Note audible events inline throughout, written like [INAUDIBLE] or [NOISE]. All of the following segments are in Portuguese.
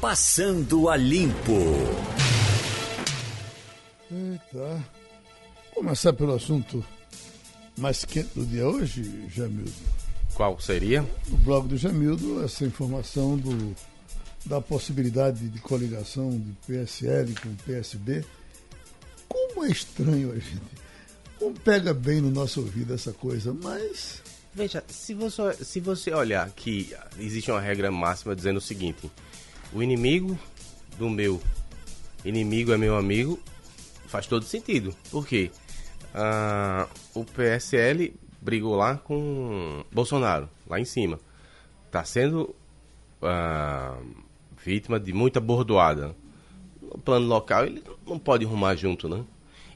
Passando a Limpo. Eita. Começar pelo assunto mais quente do dia hoje, Jamildo. Qual seria? No blog do Jamildo, essa informação do, da possibilidade de coligação de PSL com PSB. Como é estranho a gente. Como pega bem no nosso ouvido essa coisa, mas. Veja, se você, se você olhar que existe uma regra máxima dizendo o seguinte: o inimigo do meu inimigo é meu amigo, faz todo sentido. Por quê? Ah, o PSL brigou lá com Bolsonaro, lá em cima. Está sendo ah, vítima de muita bordoada. No plano local, ele não pode rumar junto, né?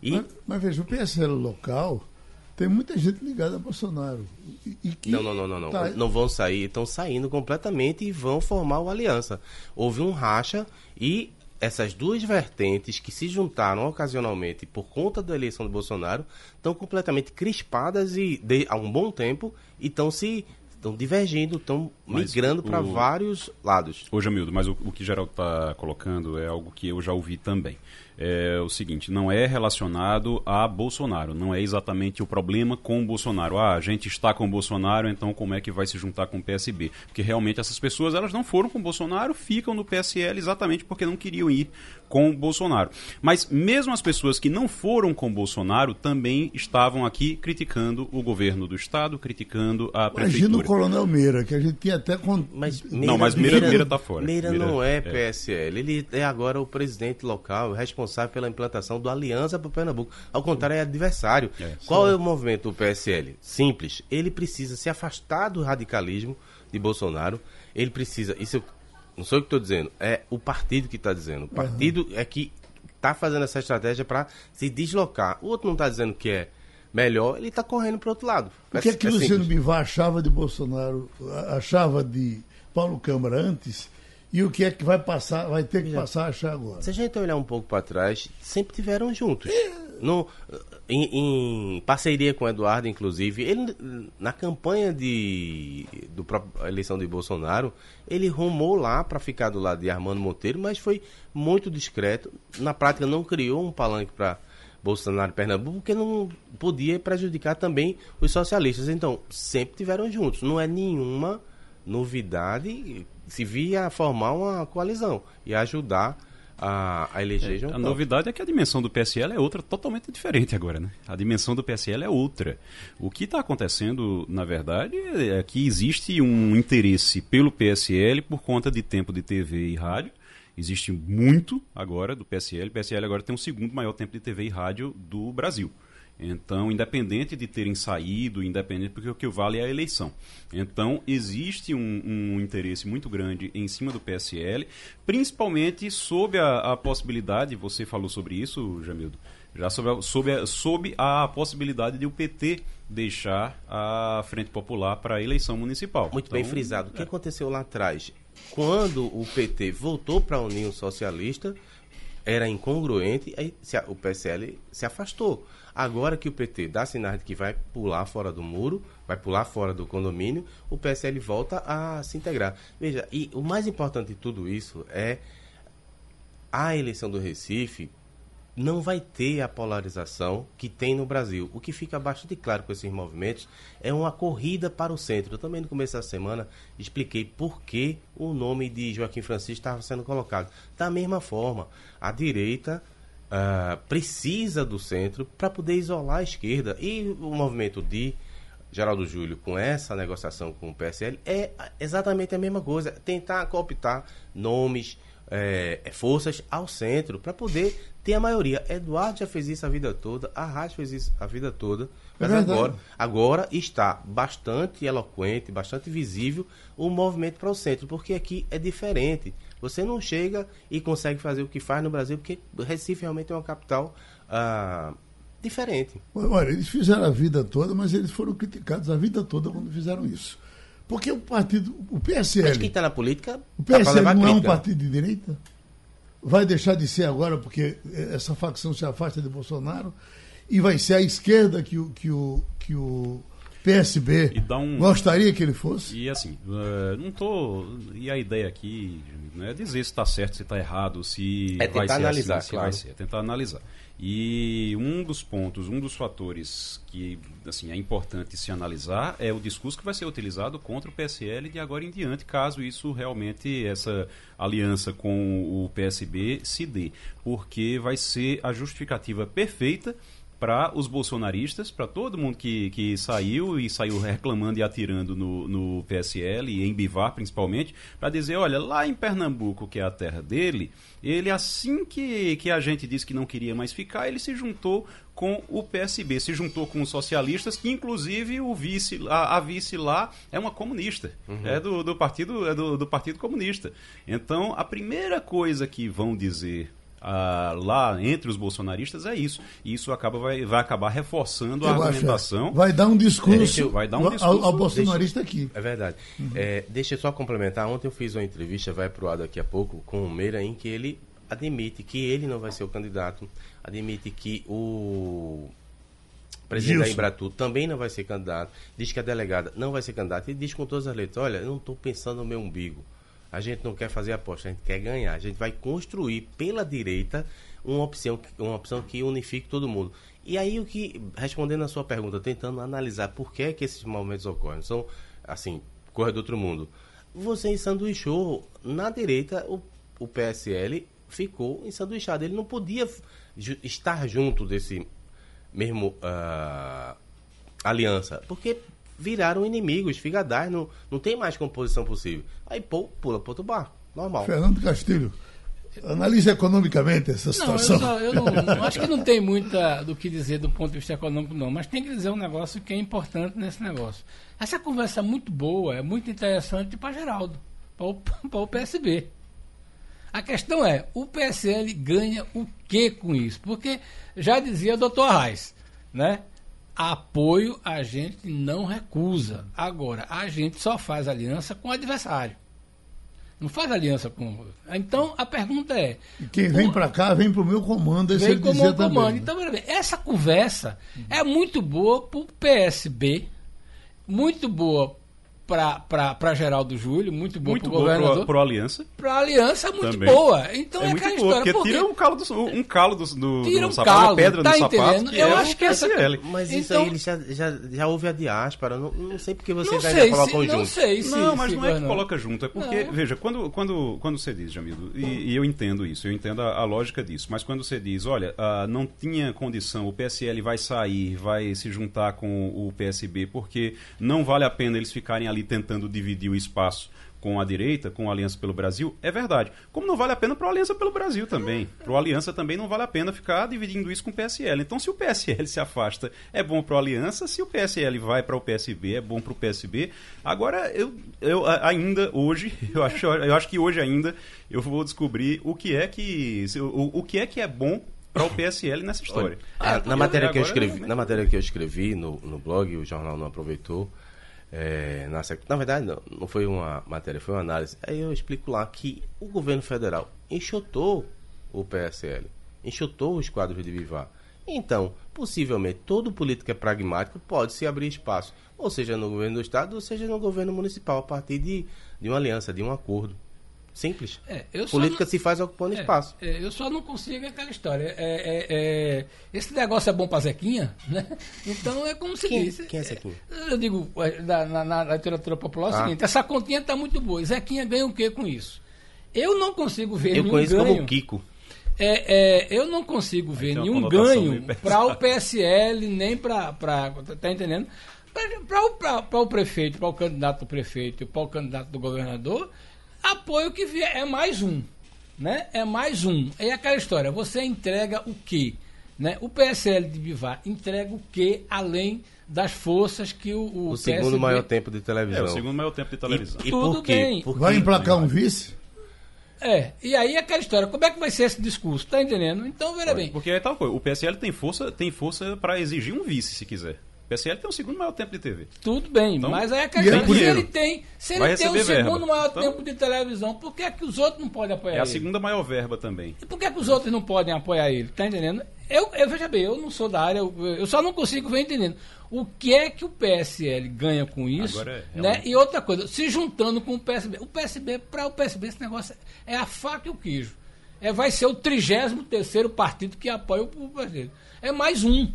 E... Mas, mas veja, o PSL local tem muita gente ligada a Bolsonaro. E, e que não, não, não, não, não. Tá... Não vão sair, estão saindo completamente e vão formar uma aliança. Houve um racha e essas duas vertentes que se juntaram ocasionalmente por conta da eleição de Bolsonaro estão completamente crispadas e de, há um bom tempo e estão se estão divergindo, estão migrando para vários lados. Ô Jamildo, mas o, o que Geraldo está colocando é algo que eu já ouvi também é o seguinte, não é relacionado a Bolsonaro, não é exatamente o problema com o Bolsonaro. Ah, a gente está com o Bolsonaro, então como é que vai se juntar com o PSB? Porque realmente essas pessoas, elas não foram com o Bolsonaro, ficam no PSL exatamente porque não queriam ir com o Bolsonaro. Mas mesmo as pessoas que não foram com o Bolsonaro também estavam aqui criticando o governo do estado, criticando a prefeitura. Imagina o Coronel Meira, que a gente tinha até com... mas Meira, Não, mas Meira, Meira, está fora. Meira, Meira não é, é PSL, ele é agora o presidente local, responsável responsável pela implantação do Aliança para Pernambuco. Ao contrário, é adversário. É, Qual é o movimento do PSL? Simples. Ele precisa se afastar do radicalismo de Bolsonaro. Ele precisa. Isso eu, não sou eu que estou dizendo, é o partido que está dizendo. O partido uhum. é que está fazendo essa estratégia para se deslocar. O outro não está dizendo que é melhor, ele está correndo para o outro lado. O que é, é que é Luciano Bivar achava de Bolsonaro, achava de Paulo Câmara antes e o que é que vai passar, vai ter que passar a achar agora. Se a gente olhar um pouco para trás, sempre tiveram juntos. No, em, em, parceria com o Eduardo, inclusive, ele na campanha de do próprio, eleição de Bolsonaro, ele rumou lá para ficar do lado de Armando Monteiro, mas foi muito discreto. Na prática, não criou um palanque para Bolsonaro e Pernambuco, porque não podia prejudicar também os socialistas. Então, sempre tiveram juntos. Não é nenhuma novidade se via formar uma coalizão e ajudar a, a eleger é, João A novidade é que a dimensão do PSL é outra, totalmente diferente agora, né? A dimensão do PSL é outra. O que está acontecendo, na verdade, é que existe um interesse pelo PSL por conta de tempo de TV e rádio. Existe muito agora do PSL. O PSL agora tem o segundo maior tempo de TV e rádio do Brasil. Então, independente de terem saído, independente, porque o que vale é a eleição. Então, existe um, um interesse muito grande em cima do PSL, principalmente sob a, a possibilidade, você falou sobre isso, Jamildo, já sobre a, sobre, a, sobre a possibilidade de o PT deixar a Frente Popular para a eleição municipal. Muito então, bem frisado. O que é. aconteceu lá atrás? Quando o PT voltou para a União Socialista, era incongruente, aí o PSL se afastou. Agora que o PT dá sinais de que vai pular fora do muro, vai pular fora do condomínio, o PSL volta a se integrar. Veja, e o mais importante de tudo isso é a eleição do Recife não vai ter a polarização que tem no Brasil. O que fica bastante claro com esses movimentos é uma corrida para o centro. Eu também no começo da semana expliquei por que o nome de Joaquim Francisco estava sendo colocado. Da mesma forma, a direita uh, precisa do centro para poder isolar a esquerda. E o movimento de Geraldo Júlio com essa negociação com o PSL é exatamente a mesma coisa. Tentar cooptar nomes, é, forças ao centro para poder ter a maioria. Eduardo já fez isso a vida toda, a Rádio fez isso a vida toda. Mas é agora, agora está bastante eloquente, bastante visível o movimento para o centro, porque aqui é diferente. Você não chega e consegue fazer o que faz no Brasil, porque Recife realmente é uma capital ah, diferente. Olha, eles fizeram a vida toda, mas eles foram criticados a vida toda quando fizeram isso. Porque o partido, o PSL. Mas quem está na política. O PSL tá não é um partido de direita? Vai deixar de ser agora porque essa facção se afasta de Bolsonaro e vai ser a esquerda que o, que o, que o PSB E dá um- gostaria que ele fosse? E assim, eh, não tô. E a ideia aqui não é dizer se está certo, se está errado, se É vai tentar ser analisar, assim, se claro. vai ser, é tentar analisar. E um dos pontos, um dos fatores que assim é importante se analisar é o discurso que vai ser utilizado contra o PSL de agora em diante, caso isso realmente essa aliança com o PSB se dê, porque vai ser a justificativa perfeita para os bolsonaristas, para todo mundo que, que saiu e saiu reclamando e atirando no, no PSL e em Bivar principalmente, para dizer, olha, lá em Pernambuco, que é a terra dele, ele assim que, que a gente disse que não queria mais ficar, ele se juntou com o PSB, se juntou com os socialistas, que inclusive o vice, a, a vice lá é uma comunista, é do, do partido é do, do partido comunista. Então, a primeira coisa que vão dizer ah, lá entre os bolsonaristas é isso. E isso acaba, vai, vai acabar reforçando a Eu acho, é. argumentação. Vai dar um discurso, Deixa eu- vai dar um ao- discurso, ao, bolsonarista aqui. É verdade. É, deixa eu só complementar. Ontem eu fiz uma entrevista, vai pro ar daqui a pouco, com o Meira, em que ele admite que ele não vai ser o candidato, admite que o presidente da Gilson. Embratu também não vai ser candidato, diz que a delegada não vai ser candidata e diz com todas as letras, olha, eu não estou pensando no meu umbigo. A gente não quer fazer aposta, a gente quer ganhar. A gente vai construir pela direita uma opção, uma opção que unifique todo mundo. E aí o que, respondendo a sua pergunta, tentando analisar por que, é que esses momentos ocorrem, são assim, coisa do outro mundo. Você ensanduichou na direita o, o PSL ficou ensanduichado. Ele não podia ju- estar junto desse mesmo ah, aliança, porque viraram inimigos, figadais, não, não tem mais composição possível. Aí pô, pula para outro barco, normal. Fernando Castilho, analise economicamente essa Não, eu, situação. só- eu não, não- acho que não tem muita do que dizer do ponto de vista econômico, não. Mas tem que dizer um negócio que é importante nesse negócio. Essa conversa é muito boa, é muito interessante para Geraldo, para o, [LAUGHS] PSB. A questão é, o PSL ganha o que com isso? Porque já dizia o doutor Arraes, né? Apoio a gente não recusa. Agora, a gente só faz aliança com o adversário. Não faz aliança com. Então a pergunta é: Quem vem para cá, vem para o meu comando, esse Vem um comando. também. né? Então, bem, essa conversa é muito boa para o PSB, muito boa para Geraldo Júlio, muito boa Muito para o bom pro, governador. pro Aliança. Para a aliança é muito Também. boa. Então é, É muito aquela boa, história. porque por tira um calo do, um calo do, do, Tira do um sapato, calo, uma pedra tá no sapato, entendendo? que Eu é acho que essa- PSL. Mas isso Então- aí ele já, já, já houve a diáspora, não, não sei porque Não vocês ainda se, colocam não junto. sei se. Não, mas se não é que não. coloca junto, é porque, Não. veja, quando, quando, quando você diz, Jamildo, e, e eu entendo isso, eu entendo a, a lógica disso, mas quando você diz, olha, ah, não tinha condição, o PSL vai sair, vai se juntar com o PSB, porque não vale a pena eles ficarem ali tentando dividir o espaço com a direita, com a Aliança pelo Brasil, é verdade. Como não vale a pena para a Aliança pelo Brasil também. [LAUGHS] Para a Aliança também não vale a pena ficar dividindo isso com o PSL. Então, se o PSL se afasta, é bom para a Aliança. Se o PSL vai para o PSB, é bom para o PSB. Agora, eu, eu ainda hoje, [LAUGHS] eu acho, eu acho que hoje ainda eu vou descobrir o que é que, o, o que é que é bom para o PSL nessa história. Ah, É, na, matéria que eu escrevi, na matéria que eu escrevi no, no blog, o jornal não aproveitou. É, na, na verdade, não, não foi uma matéria, foi uma análise. Aí eu explico lá que o governo federal enxotou o PSL, enxotou os quadros de Vivar. Então, possivelmente, todo político é pragmático pode se abrir espaço, ou seja no governo do estado, ou seja no governo municipal, a partir de, de uma aliança, de um acordo. Simples. É, eu Política não- se faz ocupando É, espaço. é, eu só não consigo aquela história. É, é, é, esse negócio é bom pra Zequinha, né? Então é como se Quem- diz. quem é Zequinha? Eu digo, na, na- na literatura popular é o Ah. seguinte: essa continha tá muito boa. Zequinha ganha o que com isso? Eu não consigo ver Eu nenhum conheço ganho. como Kiko. É, é, eu não consigo ver nenhum ganho para o PSL, nem para. Tá entendendo? Para o, prefeito, para o candidato do prefeito e para o candidato do governador, apoio que vier é mais um. Né? É mais um. É aquela história, você entrega o quê? Né? O PSL de Bivar entrega o quê além das forças que o, o, O segundo PSB maior tempo de É, televisão. o segundo maior tempo de televisão. E, e Tudo por quê? bem. Porque- Vai emplacar um vice? É, e aí aquela história, como é que vai ser esse discurso? Tá entendendo? Então, veja bem. Porque é tal coisa. O PSL tem força, tem força para exigir um vice, se quiser. O PSL tem o segundo maior tempo de TV. Tudo bem, Então, mas aí a questão é é se ele tem, se ele tem o receber verba. segundo maior Então- tempo de televisão, por que, é que os outros não podem apoiar É a ele? segunda maior verba também. E por que, que os outros não podem apoiar ele? Tá entendendo? Eu, eu veja bem, eu não sou da área, eu, eu só não consigo ver entendendo. O que é que o PSL ganha com isso? Agora é né? E outra coisa, se juntando com o PSB. O PSB, para o PSB, esse negócio é a faca e o queijo. É, vai ser o 33 partido que apoia o, o partido. É mais um.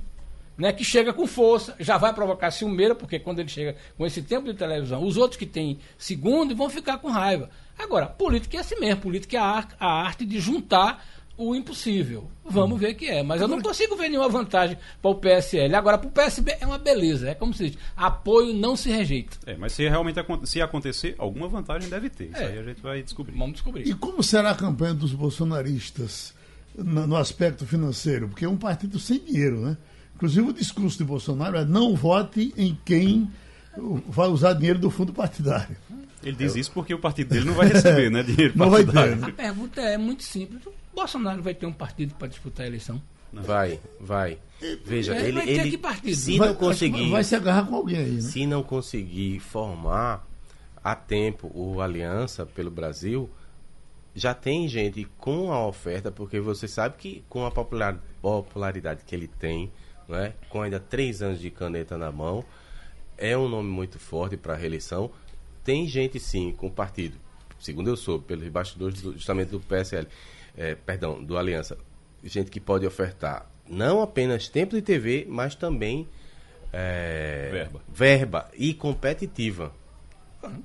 Né, que chega com força, já vai provocar ciumeira, porque quando ele chega com esse tempo de televisão, os outros que têm segundo vão ficar com raiva. Agora, política é assim mesmo, política é a, ar- a arte de juntar o impossível. Vamos ver o que é. Mas eu não consigo ver nenhuma vantagem para o PSL. Agora, para o PSB é uma beleza. É como se diz, apoio não se rejeita. É, mas se realmente se acontecer, alguma vantagem deve ter. Isso É. aí a gente vai descobrir. Vamos descobrir. E como será a campanha dos bolsonaristas no, no aspecto financeiro? Porque é um partido sem dinheiro, né? Inclusive o discurso de Bolsonaro é não vote em quem vai usar dinheiro do fundo partidário. Ele diz isso porque o partido dele não vai receber, né? Dinheiro Não vai ter, partidário. né? A pergunta é muito simples. O Bolsonaro vai ter um partido para disputar a eleição? Vai, vai. Veja, Ele ele, vai ter ele que partido. se Vai- não conseguir, Vai se agarrar com alguém aí, né? se não conseguir formar a tempo o Aliança pelo Brasil, já tem gente com a oferta, porque você sabe que com a popular- popularidade que ele tem, né, com ainda três anos de caneta na mão, é um nome muito forte para a reeleição. Tem gente sim com o partido, segundo eu soube, pelos bastidores do, justamente do PSL, eh, perdão, do Aliança, gente que pode ofertar não apenas tempo de TV, mas também eh, Verba. verba e competitiva.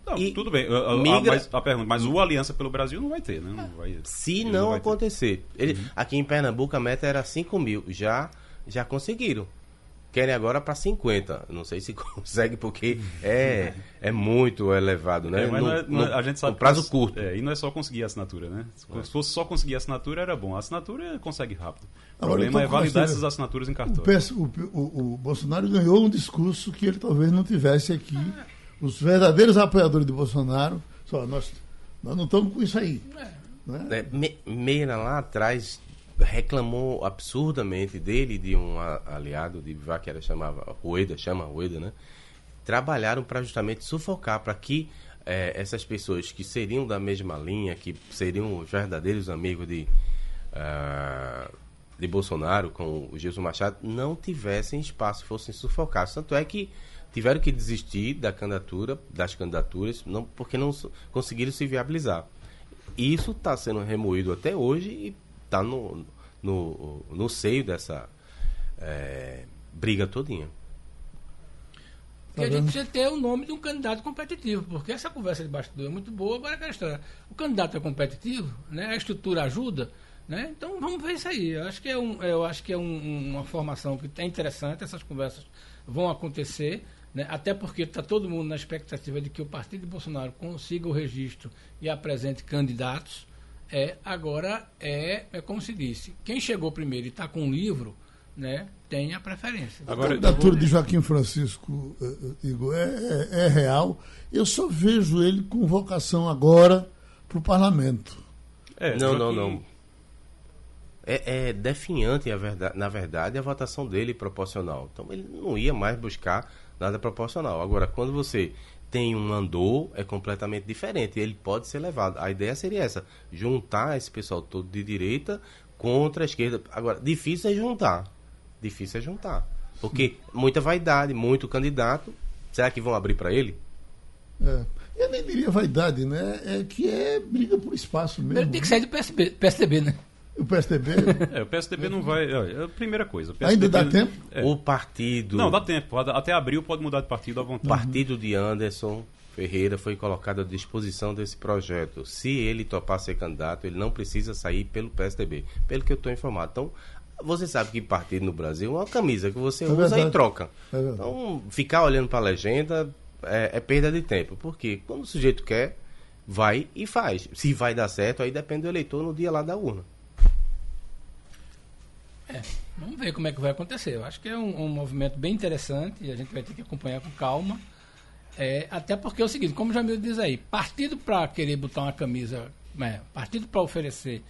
Não, E tudo bem. A, a- migra- mas, a pergunta, mas o Aliança pelo Brasil não vai ter, né? Não vai, Se não ter. acontecer. Ele, Aqui em Pernambuco a meta era 5 mil. Já, já conseguiram. Querem agora para 50. Não sei se [LAUGHS] consegue, porque é, é muito elevado, né? É, mas No- não é- não é- no- a gente sabe prazo curto. É, e não é só conseguir a assinatura, né? Se fosse só conseguir a assinatura, era bom. A assinatura consegue rápido. O Agora, problema é validar essas assinaturas em O, cartório. PS o, o- o Bolsonaro ganhou um discurso que ele talvez não tivesse aqui. Os verdadeiros apoiadores de Bolsonaro, só nós, nós não estamos com isso aí. né? É, Me- Meira lá atrás reclamou absurdamente dele de um aliado de Bivar que era chamava Rueda, chama Rueda, né? Trabalharam para justamente sufocar para que eh, essas pessoas que seriam da mesma linha, que seriam os verdadeiros amigos de ah, de Bolsonaro com o Gilson Machado não tivessem espaço, fossem sufocados. Tanto é que tiveram que desistir da candidatura, das candidaturas, não, porque não conseguiram se viabilizar. Isso está sendo remoído até hoje e está no, no, no seio dessa eh, briga todinha. Porque a gente precisa ter o nome de um candidato competitivo, porque essa conversa de bastidor é muito boa, agora aquela história. O candidato é competitivo, né? a estrutura ajuda, né? então vamos ver isso aí. Eu acho que é, um, eu acho que é um- uma formação que é interessante, essas conversas vão acontecer, né? até porque está todo mundo na expectativa de que o partido de Bolsonaro consiga o registro e apresente candidatos. É, agora é, é como se disse, quem chegou primeiro e está com um livro, né, tem a preferência. A Agora, candidatura de Joaquim Francisco, eh, eh, Igor, é, é- é real. Eu só vejo ele com vocação agora para o parlamento. É, não, não, que- não. É, é definhante, a verdade, na verdade, a votação dele proporcional. Então ele não ia mais buscar nada proporcional. Agora, quando você tem um andor, é completamente diferente. Ele pode ser levado. A ideia seria essa: juntar esse pessoal todo de direita contra a esquerda. Agora, difícil é juntar. Difícil é juntar. Porque muita vaidade, muito candidato. Será que vão abrir para ele? É. Eu nem diria vaidade, né? É que é briga por espaço mesmo. Ele tem que sair do PSB, PSDB, né? O PSDB É, o PSDB não vai. olha, é a primeira coisa. o ainda PSDB dá tempo? É. O partido. Não, dá tempo. Até abril pode mudar de partido à O vontade. partido de Anderson Ferreira foi colocado à disposição desse projeto. Se ele topar ser candidato, ele não precisa sair pelo PSDB, pelo que eu estou informado. Então, você sabe que partido no Brasil é uma camisa que você usa verdade. e troca. É então, ficar olhando para a legenda é, é perda de tempo. Porque quando o sujeito quer, vai e faz. Se vai dar certo, aí depende do eleitor no dia lá da urna. Vamos ver como é que vai acontecer. Eu acho que é um, um movimento bem interessante e a gente vai ter que acompanhar com calma. É, até porque é o seguinte, como o Jamil diz aí, partido para querer botar uma camisa, né, partido para oferecer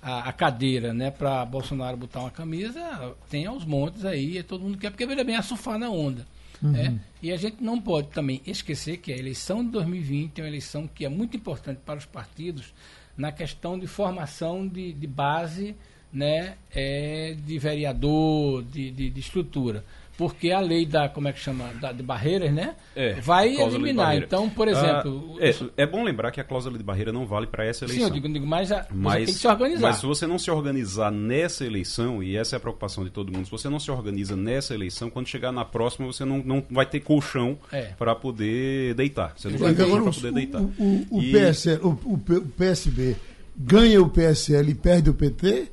a, a cadeira né, para Bolsonaro botar uma camisa, tem aos montes aí, todo mundo quer, porque veja bem, é surfar na onda. Né? E a gente não pode também esquecer que a eleição de 2020 é uma eleição que é muito importante para os partidos na questão de formação de, de base né, é, de vereador, de, de, de estrutura porque a lei da como é que chama da, de barreiras né É, vai eliminar então por exemplo Ah, é, é bom lembrar que a cláusula de barreira não vale para essa sim eleição. eu digo, digo mas, a, você Mas, tem que se organizar mas se você não se organizar nessa eleição, e essa é a preocupação de todo mundo, se você não se organiza nessa eleição, quando chegar na próxima, você não, não vai ter colchão É. para poder deitar. Você não vai ter colchão o, para poder deitar. o, o, o E PSL, o, o PSB ganha o PSL e perde o PT?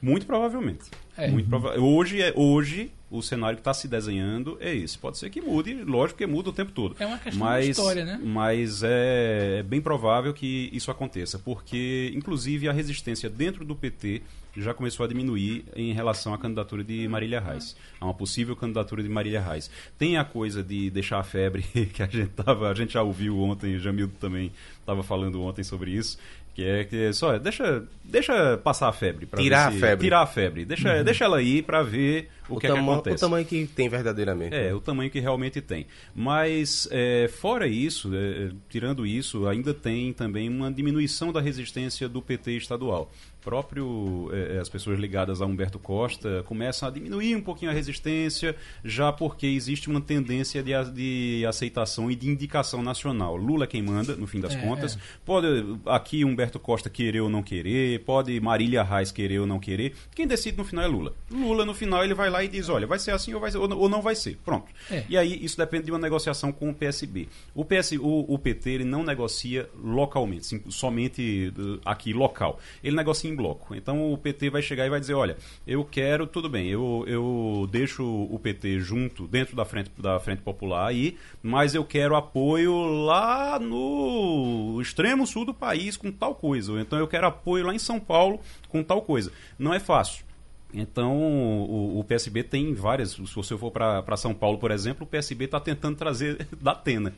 Muito provavelmente. É. Muito prova hoje, é, hoje, o cenário que está se desenhando é esse. Pode ser que mude, lógico que muda o tempo todo. É uma questão mas, de história, né? Mas é, é bem provável que isso aconteça, porque, inclusive, a resistência dentro do PT já começou a diminuir em relação à candidatura de Marília Reis. A uma possível candidatura de Marília Reis. Tem a coisa de deixar a febre, [LAUGHS] que a gente, tava, a gente já ouviu ontem, Jamildo também estava falando ontem sobre isso, que é que só deixa, deixa passar a febre. Tirar ver a febre. Tirar a febre. Deixa, deixa ela ir para ver o, que, é que acontece. o tamanho que tem verdadeiramente. É, né? o tamanho que realmente tem. Mas, é, fora isso, é, tirando isso, ainda tem também uma diminuição da resistência do PT estadual. Próprio, é, as pessoas ligadas a Humberto Costa começam a diminuir um pouquinho a resistência, já porque existe uma tendência de, de aceitação e de indicação nacional. Lula é quem manda, no fim das É, contas. é. Pode aqui Humberto Costa querer ou não querer, pode Marília Reis querer ou não querer. Quem decide no final é Lula. Lula, no final, ele vai lá e diz: olha, vai ser assim ou, vai ser, ou não- vai ser. Pronto. É. E aí isso depende de uma negociação com o PSB. O, PS, o, o PT ele não negocia localmente, sim, somente uh, aqui local. Ele negocia em bloco. Então o PT vai chegar e vai dizer: olha, eu quero, tudo bem, eu, eu deixo o PT junto dentro da frente, da frente Popular aí, mas eu quero apoio lá no extremo sul do país com tal coisa. Ou então eu quero apoio lá em São Paulo com tal coisa. Não é fácil. Então, o, o PSB tem várias. Se você for para São Paulo, por exemplo, o PSB está tentando trazer [LAUGHS] da Atena.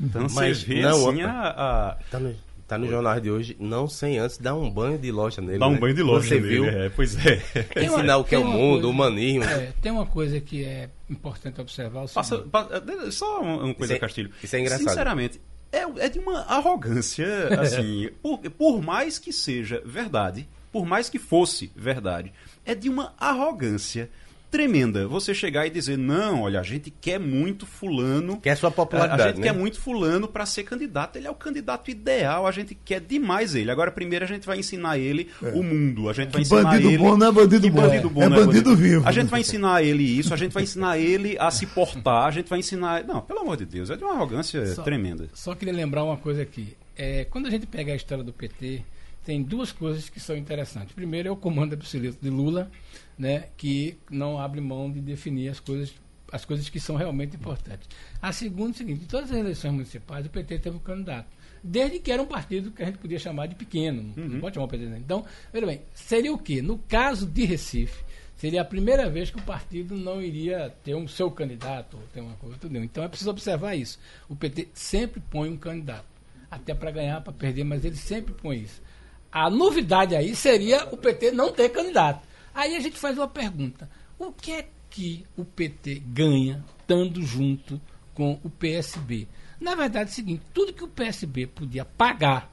Então, Mas você vê não, assim, a, a- Tá no, jornal de hoje, não sem antes dar um banho de loja nele. Dar um né? banho de loja Você nele, viu? é, pois é. [LAUGHS] Tem uma- Ensinar o que é o uma mundo, coisa- o humanismo. É, tem uma coisa que é importante observar. o Passa, só uma uma coisa, Isso é- Castilho. isso é engraçado. Sinceramente, é, é de uma arrogância, [LAUGHS] assim, por, por mais que seja verdade, por mais que fosse verdade, é de uma arrogância tremenda você chegar e dizer, não, olha, a gente quer muito fulano. Quer sua A, popularidade, a gente né? quer muito fulano para ser candidato. Ele é o candidato ideal. A gente quer demais ele. Agora, primeiro a gente vai ensinar ele o mundo. A gente vai Que ensinar bandido ele. bom não é bandido bom. bandido bom É não bandido vivo. A gente vai ensinar ele isso. A gente vai ensinar ele a se portar. A gente vai ensinar. Não, pelo amor de Deus, é de uma arrogância Só- tremenda. Só queria lembrar uma coisa aqui. É, quando a gente pega a história do PT, tem duas coisas que são interessantes. Primeiro é o comando absoluto de Lula, né, que não abre mão de definir as coisas, as coisas que são realmente importantes. A segunda é o seguinte: em todas as eleições municipais, o PT teve um candidato. Desde que era um partido que a gente podia chamar de pequeno, não pode chamar o PT. né? Então, veja bem, seria o quê? No caso de Recife, seria a primeira vez que o partido não iria ter um seu candidato, ou ter uma coisa, tudo. Então é preciso observar isso. O PT sempre põe um candidato, até para ganhar, para perder, mas ele sempre põe isso. A novidade aí seria o PT não ter candidato. Aí a gente faz uma pergunta: o que é que o PT ganha estando junto com o PSB? Na verdade é o seguinte: tudo que o PSB podia pagar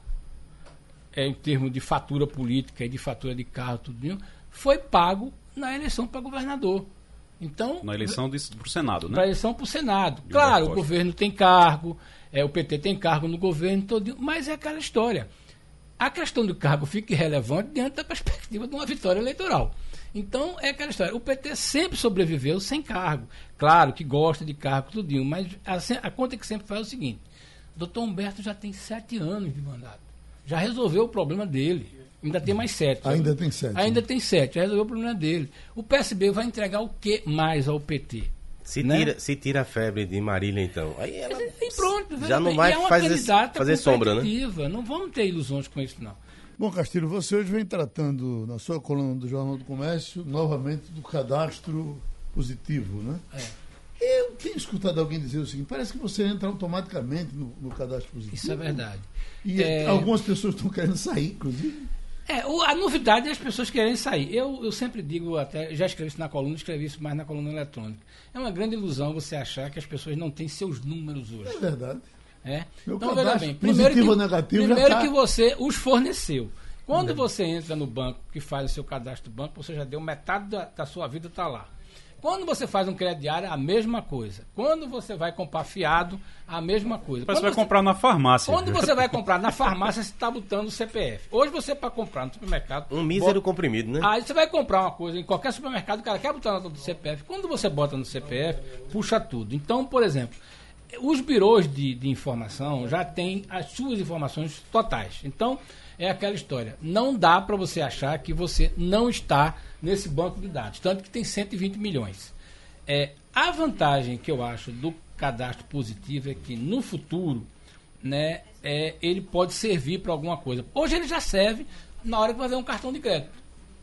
é, em termos de fatura política e de fatura de carro, tudo, foi pago na eleição para governador. Então, Na eleição para o Senado, né? eleição para o Senado. E claro, o governo tem cargo, é, o PT tem cargo no governo, todo, mas é aquela história. A questão do cargo fica irrelevante diante da perspectiva de uma vitória eleitoral. Então, é aquela história. O PT sempre sobreviveu sem cargo. Claro que gosta de cargo, tudinho, mas a, a conta que sempre faz é o seguinte: doutor Humberto já tem sete anos de mandato. Já resolveu o problema dele. Ainda tem mais sete. Ainda tem sete, Ainda né? tem sete. Já resolveu o problema dele. O PSB vai entregar o que mais ao PT? Se, né? tira, se tira a febre de Marília, então. Aí ela. E pronto, Já não e vai é uma fazer- fazer sombra, né? Não vamos ter ilusões com isso, não. Bom, Castilho, você hoje vem tratando na sua coluna do Jornal do Comércio novamente do cadastro positivo, né? É. Eu tenho escutado alguém dizer o seguinte: parece que você entra automaticamente no, no cadastro positivo. Isso é verdade. E É, algumas pessoas estão querendo sair, inclusive. É, o- a novidade é as pessoas querem sair. Eu, eu sempre digo, até já escrevi isso na coluna, escrevi isso mais na coluna eletrônica. É uma grande ilusão você achar que as pessoas não têm seus números É hoje. verdade. É. Meu Então, veja bem, primeiro, que, negativo, primeiro tá- que você os forneceu. Quando você entra no banco, que faz o seu cadastro do banco, você já deu metade da, da sua vida está lá. Quando você faz um crediário, a mesma coisa. Quando você vai comprar fiado, a mesma coisa. Que Quando vai comprar na farmácia. Quando você vai comprar na farmácia, você está botando o CPF. Hoje você, para comprar no supermercado. Um mísero bota- comprimido, né? Aí você vai comprar uma coisa em qualquer supermercado, o cara quer botar a nota do CPF. Quando você bota no CPF, puxa tudo. Então, por exemplo, os birôs de, de informação já têm as suas informações totais. Então, é aquela história. Não dá para você achar que você não está nesse banco de dados. Tanto que tem 120 milhões. É, a vantagem que eu acho do cadastro positivo é que no futuro, né, é, ele pode servir para alguma coisa. Hoje ele já serve na hora que fazer um cartão de crédito.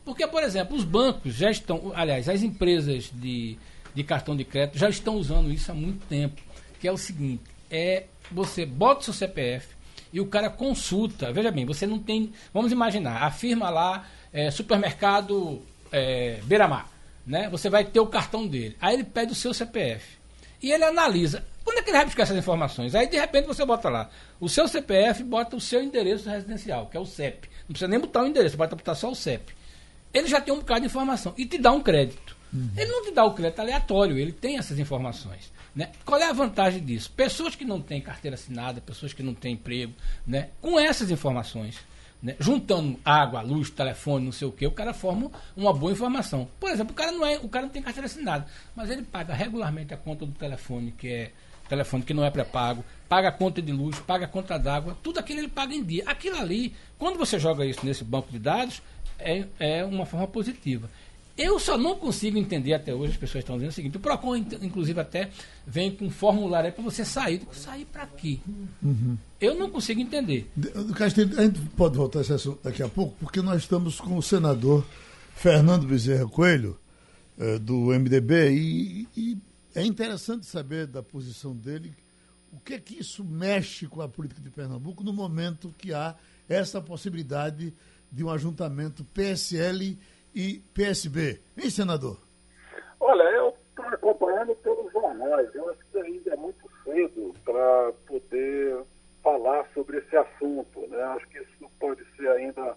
Porque, por exemplo, os bancos já estão, aliás, as empresas de, de cartão de crédito já estão usando isso há muito tempo. Que é o seguinte, é você bota o seu CPF e o cara consulta. Veja bem, você não tem. Vamos imaginar, a firma lá, é, supermercado é, Beira-Mar. Né? Você vai ter o cartão dele. Aí ele pede o seu CPF. E ele analisa. Quando é que ele vai buscar essas informações? Aí de repente você bota lá o seu CPF, bota o seu endereço residencial, que é o CEP. Não precisa nem botar o endereço, bota botar só o CEP. Ele já tem um bocado de informação e te dá um crédito. Ele não te dá o crédito aleatório, ele tem essas informações. Né? Qual é a vantagem disso? Pessoas que não têm carteira assinada, pessoas que não têm emprego, né? com essas informações, né? juntando água, luz, telefone, não sei o que, o cara forma uma boa informação. Por exemplo, o cara não, é, o cara não tem carteira assinada, mas ele paga regularmente a conta do telefone, que é telefone que não é pré-pago, paga a conta de luz, paga a conta d'água, tudo aquilo ele paga em dia. Aquilo ali, quando você joga isso nesse banco de dados, é, é uma forma positiva. Eu só não consigo entender até hoje, as pessoas estão dizendo o seguinte, o PROCON, in- inclusive, até vem com um formulário para você sair. Digo, Sair para quê? Eu não consigo entender. De- Castilho, a gente pode voltar a esse assunto daqui a pouco, porque nós estamos com o senador Fernando Bezerra Coelho, eh, do MDB, e, e é interessante saber da posição dele o que é que isso mexe com a política de Pernambuco no momento que há essa possibilidade de um ajuntamento PSL e PSB. Hein, senador? Olha, eu estou acompanhando pelos jornais. Eu acho que ainda é muito cedo para poder falar sobre esse assunto. Né? Acho que isso pode ser ainda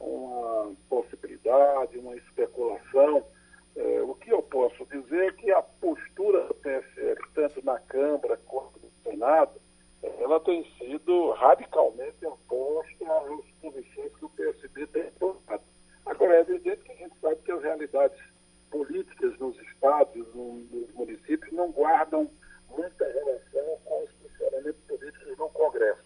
uma possibilidade, uma especulação. É, o que eu posso dizer é que a postura do PSL, tanto na Câmara quanto no Senado, ela tem sido radicalmente oposta às posições que o PSB tem tomado. Agora, é evidente que a gente sabe que as realidades políticas nos estados, no- nos municípios, não guardam muita relação com os funcionamentos políticos no Congresso.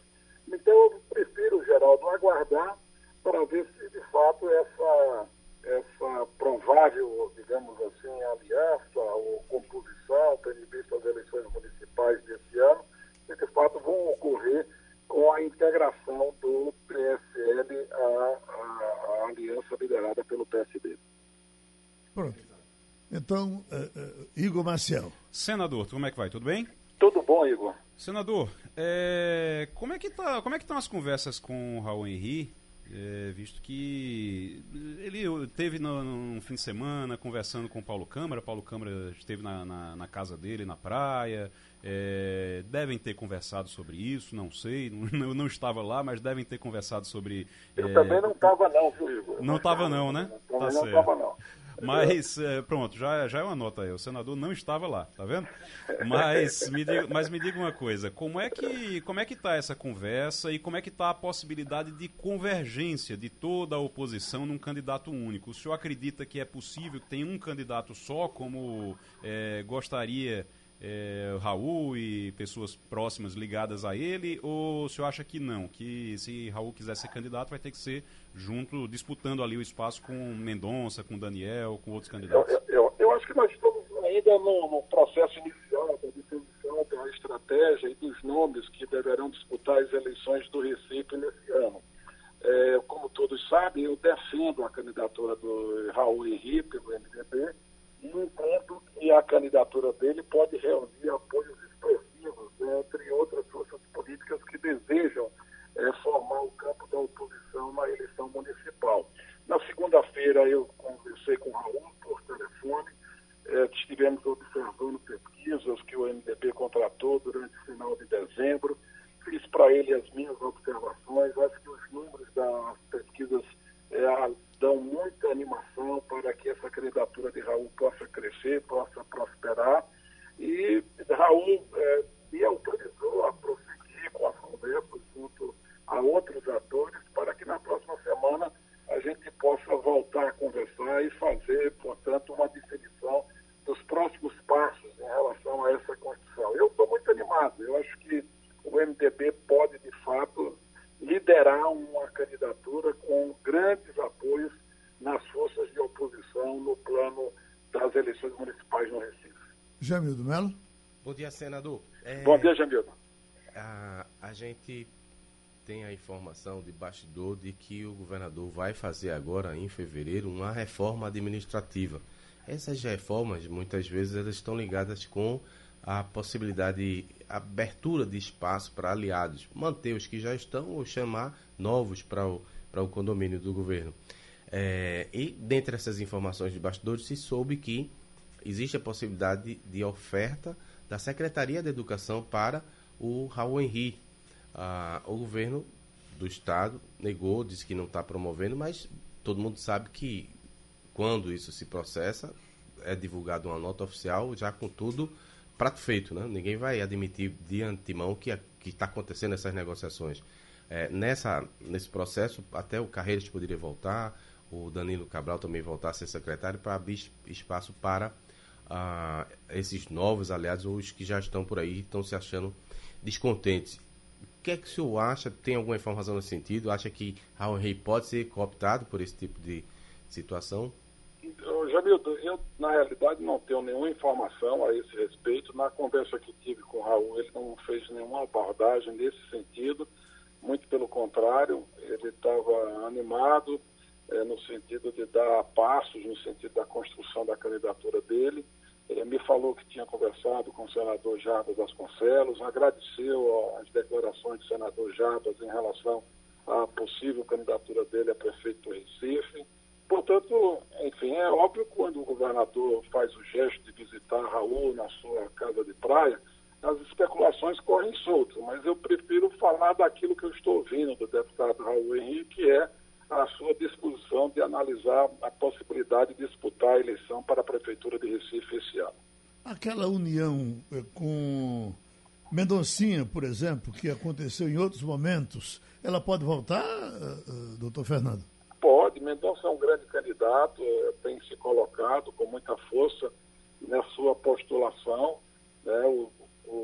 Então, eu prefiro, Geraldo, aguardar para ver se, de fato, essa, essa provável, digamos assim, aliança ou composição, tendo em vista as eleições municipais desse ano, se de fato vão ocorrer com a integração do PSL à, à- à aliança liderada pelo PSD. Pronto. Então, eh, eh, Igor Marcel. Senador, como é que vai? Tudo bem? Tudo bom, Igor? Senador, é, como é que tá, como é que estão as conversas com o Raul Henry, é, visto que ele teve no, no fim de semana conversando com o Paulo Câmara, Paulo Câmara esteve na, na, na casa dele na praia, é, devem ter conversado sobre isso, não sei, não, [LAUGHS] eu não estava lá, mas devem ter conversado sobre. Eu é, também não estava não, viu, Igor? Não estava não, né? Também Tá não certo. não. Mas, é, pronto, já, já é uma nota aí. O senador não estava lá, tá vendo? Mas me diga, mas me diga uma coisa, como é que como é que está essa conversa e como é que está a possibilidade de convergência de toda a oposição num candidato único? O senhor acredita que é possível que tenha um candidato só, como é, gostaria é, Raul e pessoas próximas ligadas a ele, ou o senhor acha que não? Que se Raul quiser ser candidato, vai ter que ser junto, disputando ali o espaço com Mendonça, com Daniel, com outros candidatos? eu, eu, eu acho que nós estamos ainda no, no processo inicial da definição da estratégia e dos nomes que deverão disputar as eleições do Recife nesse ano. É, como todos sabem, eu defendo a candidatura do Raul Henrique, do MDB, e entendo que a candidatura dele pode reunir apoios expressivos né, entre outras forças políticas que desejam é, formar o campo da oposição na eleição municipal. Na segunda-feira eu conversei com o Raul por telefone, é, estivemos observando pesquisas que o MDB contratou durante o final de dezembro, fiz para ele as minhas observações, acho que os números das pesquisas é, dão muita animação para que essa candidatura de Raul possa crescer, possa prosperar. E Raul é, me autorizou a prosseguir com as conversas junto a outros atores para que na próxima semana a gente possa voltar a conversar e fazer, portanto, uma definição dos próximos passos em relação a essa Constituição. Eu estou muito animado, eu acho que o MDB pode, de fato, liderar uma candidatura com grandes apoios nas forças de oposição no plano das eleições municipais no Recife. Jamildo Melo. Bom dia, senador. É, Bom dia, Jamildo. A, a gente tem a informação de bastidor de que o governador vai fazer agora, em fevereiro, uma reforma administrativa. Essas reformas, muitas vezes, elas estão ligadas com a possibilidade de abertura de espaço para aliados, manter os que já estão ou chamar novos para o, para o condomínio do governo. É, e dentre essas informações de bastidores se soube que existe a possibilidade de, de oferta da Secretaria de Educação para o Raul Henri. Ah, o governo do estado negou, disse que não está promovendo, mas todo mundo sabe que quando isso se processa, é divulgada uma nota oficial já com tudo prato feito, né? Ninguém vai admitir de antemão que está acontecendo essas negociações. É, nessa, nesse processo, até o Carreiras poderia voltar, o Danilo Cabral também voltar a ser secretário para abrir espaço para ah, esses novos aliados ou os que já estão por aí estão se achando descontentes. Que é que o senhor acha? Tem alguma informação nesse sentido? Acha que Raul Rei pode ser cooptado por esse tipo de situação? Jamildo, eu na realidade não tenho nenhuma informação a esse respeito. Na conversa que tive com o Raul, ele não fez nenhuma abordagem nesse sentido. Muito pelo contrário, ele estava animado é, no sentido de dar passos, no sentido da construção da candidatura dele. Ele me falou que tinha conversado com o senador Jabas Vasconcelos, agradeceu as declarações do senador Jabas em relação à possível candidatura dele a prefeito do Recife. Portanto, enfim, é óbvio quando o governador faz o gesto de visitar Raul na sua casa de praia, as especulações correm soltas, mas eu prefiro falar daquilo que eu estou ouvindo do deputado Raul Henrique, que é a sua disposição de analisar a possibilidade de disputar a eleição para a Prefeitura de Recife esse ano. Aquela união eh, com Mendoncinha, por exemplo, que aconteceu em outros momentos, ela pode voltar, eh, eh, doutor Fernando? Pode. Mendonça é um grande candidato, tem se colocado com muita força na sua postulação. Né? O, o,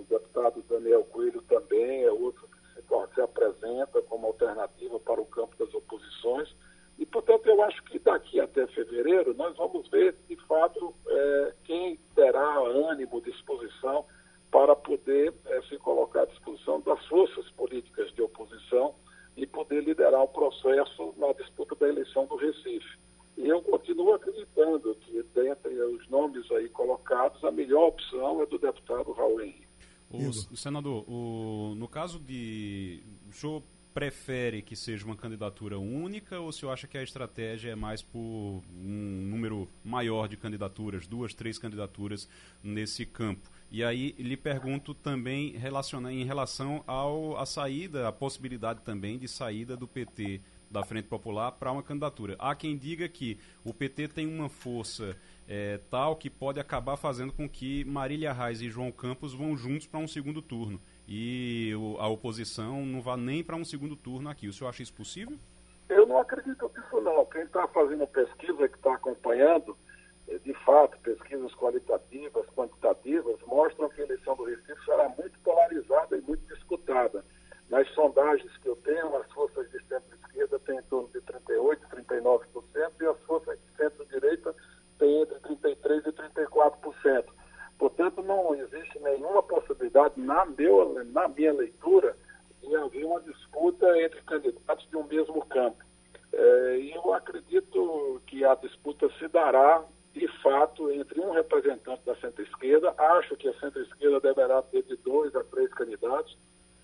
o deputado Daniel Coelho também é outro se apresenta como alternativa para o campo das oposições. E, portanto, eu acho que daqui até fevereiro nós vamos ver, de fato, é, quem terá ânimo, disposição para poder é, se colocar à disposição das forças políticas de oposição e poder liderar o processo na disputa da eleição do Recife. E eu continuo acreditando que, dentre os nomes aí colocados, a melhor opção é do deputado Raul Henrique. O, senador, o, no caso de. O senhor prefere que seja uma candidatura única ou o senhor acha que a estratégia é mais por um número maior de candidaturas, duas, três candidaturas nesse campo? E aí lhe pergunto também em relação à saída, a possibilidade também de saída do PT da Frente Popular para uma candidatura. Há quem diga que o PT tem uma força é, tal que pode acabar fazendo com que Marília Reis e João Campos vão juntos para um segundo turno e o, a oposição não vá nem para um segundo turno aqui. O senhor acha isso possível? Eu não acredito nisso não. Quem está fazendo pesquisa, que está acompanhando, de fato, pesquisas qualitativas, quantitativas, mostram que a eleição do Recife será muito polarizada e muito disputada. Nas sondagens que eu tenho, as forças de centro-esquerda têm em torno de 38%, 39%, e as forças de centro-direita tem entre 33% e 34%. Portanto, não existe nenhuma possibilidade, na, meu, na minha leitura, de haver uma disputa entre candidatos de um mesmo campo. É, e eu acredito que a disputa se dará, de fato, entre um representante da centro-esquerda. Acho que a centro-esquerda deverá ter de dois a três candidatos.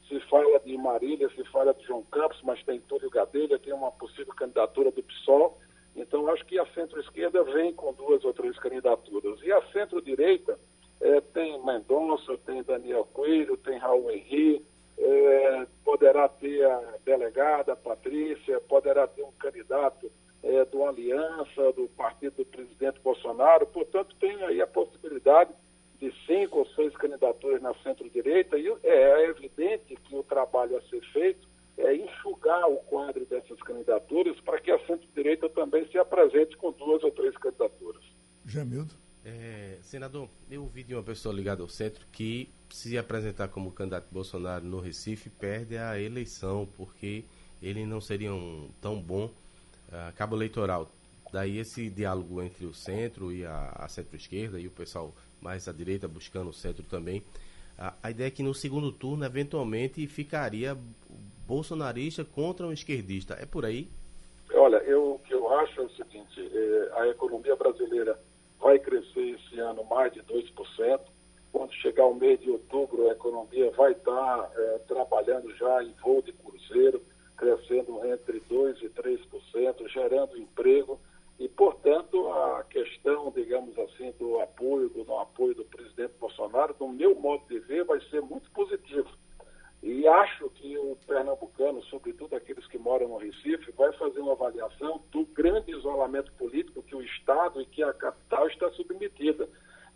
Se fala de Marília, se fala de João Campos, mas tem Túlio Gadelha, tem uma possível candidatura do PSOL. Então, acho que a centro-esquerda vem com duas ou três candidaturas. E a centro-direita é, tem Mendonça, tem Daniel Coelho, tem Raul Henrique, é, poderá ter a delegada Patrícia, poderá ter um candidato é, do Aliança, do partido do presidente Bolsonaro. Portanto, tem aí a possibilidade de cinco ou seis candidaturas na centro-direita e é evidente que o trabalho a ser feito é enxugar o quadro dessas candidaturas para que a centro-direita também se apresente com duas ou três candidaturas. Jamildo? É, senador, eu ouvi de uma pessoa ligada ao centro que se apresentar como candidato Bolsonaro no Recife perde a eleição porque ele não seria um tão bom uh, cabo eleitoral. Daí esse diálogo entre o centro e a, a centro-esquerda e o pessoal mais à direita buscando o centro também. A, a ideia é que no segundo turno, eventualmente, ficaria bolsonarista contra um esquerdista. É por aí? Olha, eu, o que eu acho é o seguinte: é, a economia brasileira vai crescer esse ano mais de 2%. Quando chegar o mês de outubro, a economia vai estar é, trabalhando já em voo de cruzeiro, crescendo entre 2% e 3%, gerando emprego. E, portanto, a questão, digamos assim, do apoio, do não apoio do presidente Bolsonaro, no meu modo de ver, vai ser muito positivo. E acho que o pernambucano, sobretudo aqueles que moram no Recife, vai fazer uma avaliação do grande isolamento político que o Estado e que a capital está submetida.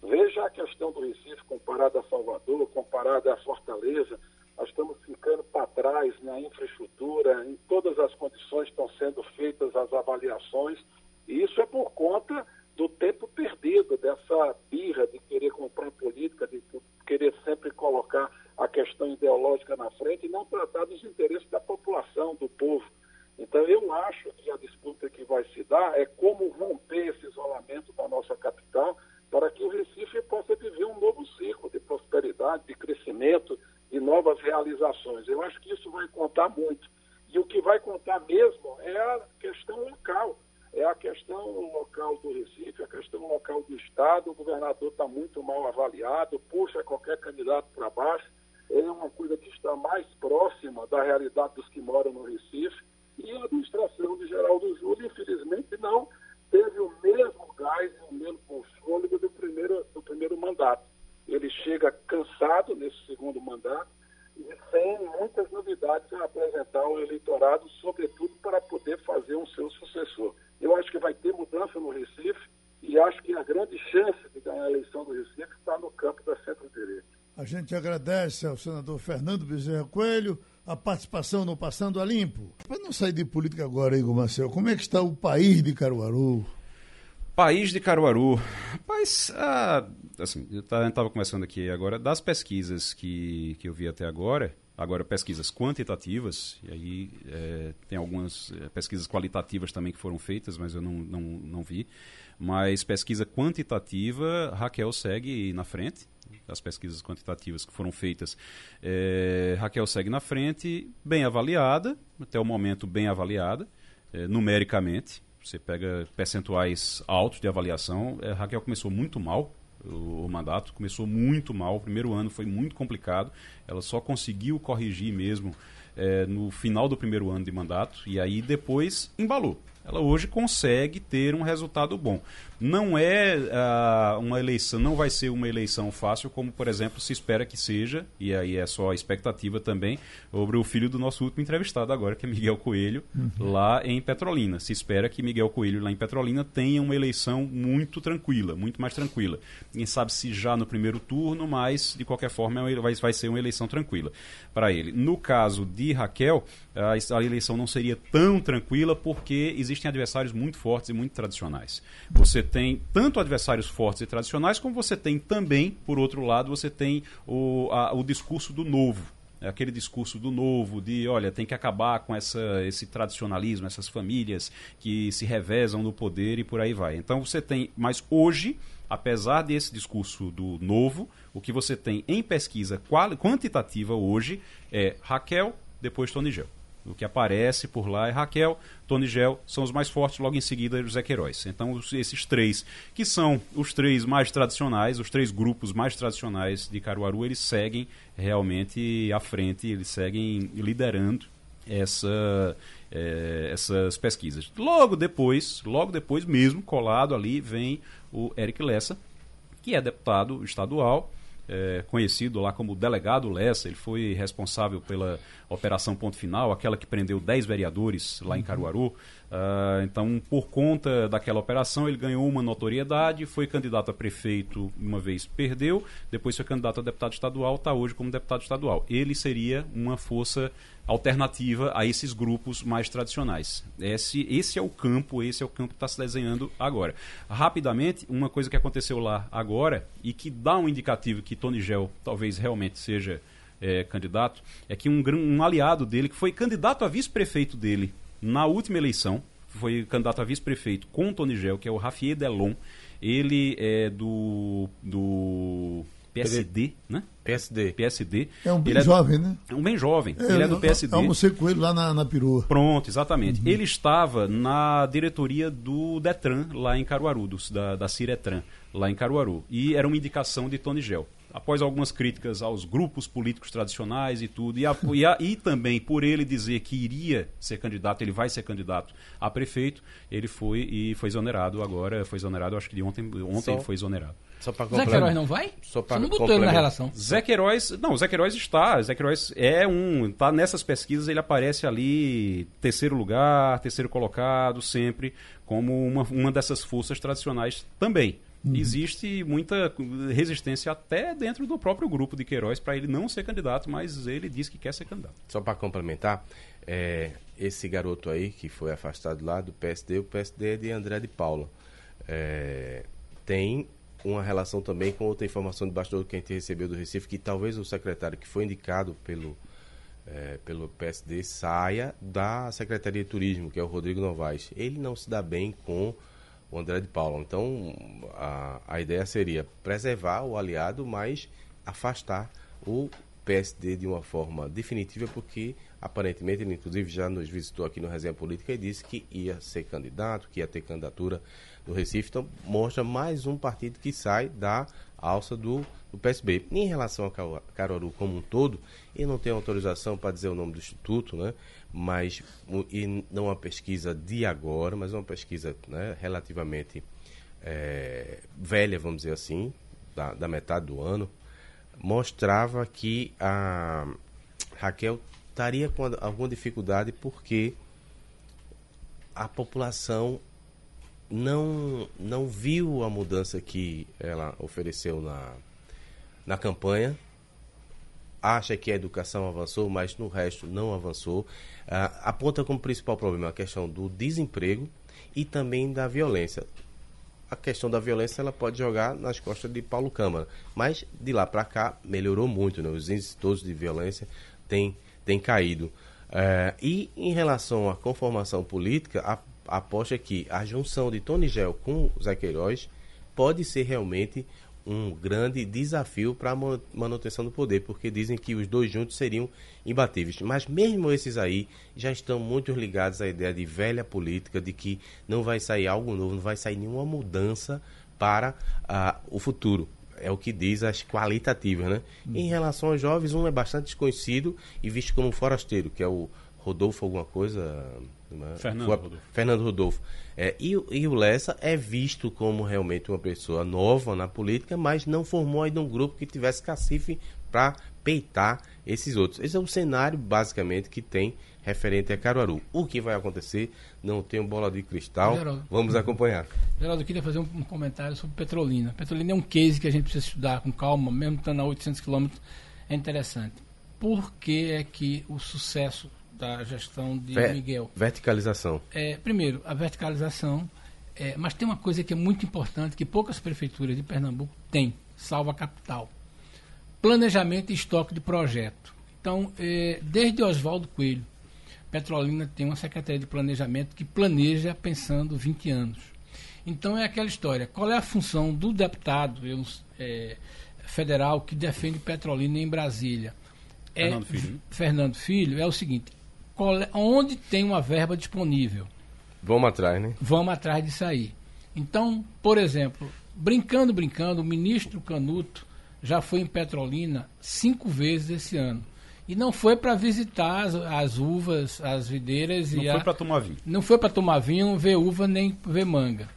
Veja a questão do Recife comparada a Salvador, comparada a Fortaleza. Nós estamos ficando para trás na infraestrutura, em todas as condições estão sendo feitas as avaliações, e isso é por conta do tempo perdido, dessa birra de querer comprar política, de querer sempre colocar a questão ideológica na frente e não tratar dos interesses da população, do povo. Então, eu acho que a disputa que vai se dar é como romper esse isolamento da nossa capital para que o Recife possa viver um novo ciclo de prosperidade, de crescimento, de novas realizações. Eu acho que isso vai contar muito. E o que vai contar mesmo é a questão local. É a questão local do Recife, a questão local do Estado. O governador está muito mal avaliado, puxa qualquer candidato para baixo é uma coisa que está mais próxima da realidade dos que moram no Recife. E a administração de Geraldo Júlio, infelizmente, não teve o mesmo gás e o mesmo fôlego do primeiro, do primeiro mandato. Ele chega cansado nesse segundo mandato e sem muitas novidades a apresentar ao eleitorado, sobretudo para poder fazer um seu sucessor. Eu acho que vai ter mudança no Recife e acho que a grande chance de ganhar a eleição do Recife está no campo da centro-direita. A gente agradece ao senador Fernando Bezerra Coelho a participação no Passando a Limpo. Para não sair de política agora, Igor Marcel, como é que está o país de Caruaru? País de Caruaru. Rapaz, ah, assim, eu estava conversando aqui agora das pesquisas que, que eu vi até agora, agora pesquisas quantitativas, e aí é, tem algumas é, pesquisas qualitativas também que foram feitas, mas eu não, não, não vi. Mas pesquisa quantitativa, Raquel segue na frente, as pesquisas quantitativas que foram feitas, é, Raquel segue na frente, bem avaliada, até o momento bem avaliada, é, numericamente. Você pega percentuais altos de avaliação. É, Raquel começou muito mal o, o, mandato, começou muito mal. O primeiro ano foi muito complicado. Ela só conseguiu corrigir mesmo é, no final do primeiro ano de mandato e aí depois embalou ela hoje consegue ter um resultado bom. Não é uh, uma eleição, não vai ser uma eleição fácil, como por exemplo se espera que seja, e aí é só a expectativa também, sobre o filho do nosso último entrevistado agora, que é Miguel Coelho, uhum. lá em Petrolina. Se espera que Miguel Coelho, lá em Petrolina, tenha uma eleição muito tranquila, muito mais tranquila. Quem sabe se já no primeiro turno, mas de qualquer forma vai, vai ser uma eleição tranquila para ele. No caso de Raquel, a, eleição não seria tão tranquila porque existem adversários muito fortes e muito tradicionais. Você tem tanto adversários fortes e tradicionais, como você tem também, por outro lado, você tem o, a, o discurso do novo. É aquele discurso do novo, de olha, tem que acabar com essa, esse tradicionalismo, essas famílias que se revezam no poder e por aí vai. Então você tem, mas hoje, apesar desse discurso do novo, o que você tem em pesquisa quantitativa hoje é Raquel, depois Tony Gel. O que aparece por lá é Raquel, Tony Gel, são os mais fortes, logo em seguida os Queiroz. Então, esses três, que são os três mais tradicionais, os três grupos mais tradicionais de Caruaru, eles seguem realmente à frente, eles seguem liderando essa, é, essas pesquisas. Logo depois, logo depois mesmo, colado ali, vem o Eric Lessa, que é deputado estadual, é, conhecido lá como delegado Lessa, ele foi responsável pela Operação Ponto Final, aquela que prendeu 10 vereadores lá em Caruaru. Uh, então, por conta daquela operação, ele ganhou uma notoriedade, foi candidato a prefeito uma vez, perdeu, depois foi candidato a deputado estadual, está hoje como deputado estadual. Ele seria uma força alternativa a esses grupos mais tradicionais. Esse, esse é o campo, esse é o campo que está se desenhando agora. Rapidamente, uma coisa que aconteceu lá agora e que dá um indicativo que Tony Gel talvez realmente seja é, candidato, é que um, um aliado dele, que foi candidato a vice-prefeito dele na última eleição, foi candidato a vice-prefeito com Tony Gel, que é o Rafier Delon, ele é do, do PSD, né? PSD. PSD. É um bem ele jovem, é né? É um bem jovem. É, ele é do PSD. Eu almocei com ele lá na, na perua. Pronto, exatamente. Uhum. Ele estava na diretoria do Detran, lá em Caruaru, do, da, da Ciretran, lá em Caruaru. E era uma indicação de Tony Gel após algumas críticas aos grupos políticos tradicionais e tudo, e, a, e, a, e, também por ele dizer que iria ser candidato, ele vai ser candidato a prefeito, ele foi e foi exonerado agora, foi exonerado, acho que de ontem, ontem Só... ele foi exonerado. Só Zé Queiroz não vai? Só Você não botou ele na relação. Zé Queiroz, não, Zé Queiroz está. Zé Queiroz é um. Tá nessas pesquisas, ele aparece ali terceiro lugar, terceiro colocado, sempre, como uma, uma dessas forças tradicionais também. Uhum. Existe muita resistência até dentro do próprio grupo de Queiroz para ele não ser candidato, mas ele diz que quer ser candidato. Só para complementar, é, esse garoto aí que foi afastado lá do PSD, o PSD é de André de Paula. É, tem uma relação também com outra informação de bastidor que a gente recebeu do Recife, que talvez o secretário que foi indicado pelo, é, pelo PSD saia da Secretaria de Turismo, que é o Rodrigo Novaes. Ele não se dá bem com o André de Paula. Então, a, a ideia seria preservar o aliado, mas afastar o PSD de uma forma definitiva, porque aparentemente ele inclusive já nos visitou aqui no Resenha Política e disse que ia ser candidato, que ia ter candidatura do Recife. Então, mostra mais um partido que sai da alça do, do PSB. Em relação a Caruaru como um todo, ele não tem autorização para dizer o nome do instituto, né? Mas e não uma pesquisa de agora, mas uma pesquisa né, relativamente é, velha, vamos dizer assim, da, da metade do ano, mostrava que a Raquel estaria com alguma dificuldade porque a população não, não viu a mudança que ela ofereceu na, na campanha. Acha que a educação avançou, mas no resto não avançou. Ah, aponta como principal problema a questão do desemprego e também da violência. A questão da violência ela pode jogar nas costas de Paulo Câmara, mas de lá para cá melhorou muito. Né? Os índices todos de violência têm, têm caído. Eh, e em relação à conformação política, a aposta que a junção de Tony Gel com Zé Queiroz pode ser realmente um grande desafio para a manutenção do poder, porque dizem que os dois juntos seriam imbatíveis. Mas mesmo esses aí já estão muito ligados à ideia de velha política, de que não vai sair algo novo, não vai sair nenhuma mudança para uh, o futuro. É o que diz as qualitativas, né? Hum. Em relação aos jovens, um é bastante desconhecido e visto como um forasteiro, que é o Rodolfo alguma coisa, né? Fernando Rodolfo. Fernando Rodolfo. É, e, e, o Lessa é visto como realmente uma pessoa nova na política, mas não formou ainda um grupo que tivesse cacife para peitar esses outros. Esse é o cenário, basicamente, que tem referente a Caruaru. O que vai acontecer, não tenho bola de cristal, Geraldo, vamos acompanhar. Geraldo, eu queria fazer um, um, comentário sobre Petrolina. Petrolina é um case que a gente precisa estudar com calma, mesmo estando a 800 quilômetros, é interessante. Por que é que o sucesso da gestão de Ver, Miguel. Verticalização. É, primeiro, a verticalização, é, mas tem uma coisa que é muito importante que poucas prefeituras de Pernambuco têm, salvo a capital. Planejamento e estoque de projeto. Então, é, desde Oswaldo Coelho, Petrolina tem uma Secretaria de Planejamento que planeja pensando 20 anos. Então é aquela história. Qual é a função do deputado eu, é, federal que defende Petrolina em Brasília? É, Fernando Filho. Fernando Filho é o seguinte: onde tem uma verba disponível. Vamos atrás, né? Vamos atrás disso aí. Então, por exemplo, brincando, brincando, o ministro Canuto já foi em Petrolina cinco vezes esse ano. E não foi para visitar as, as uvas, as videiras Não e foi a- para tomar vinho. não foi para tomar vinho, ver uva nem ver manga.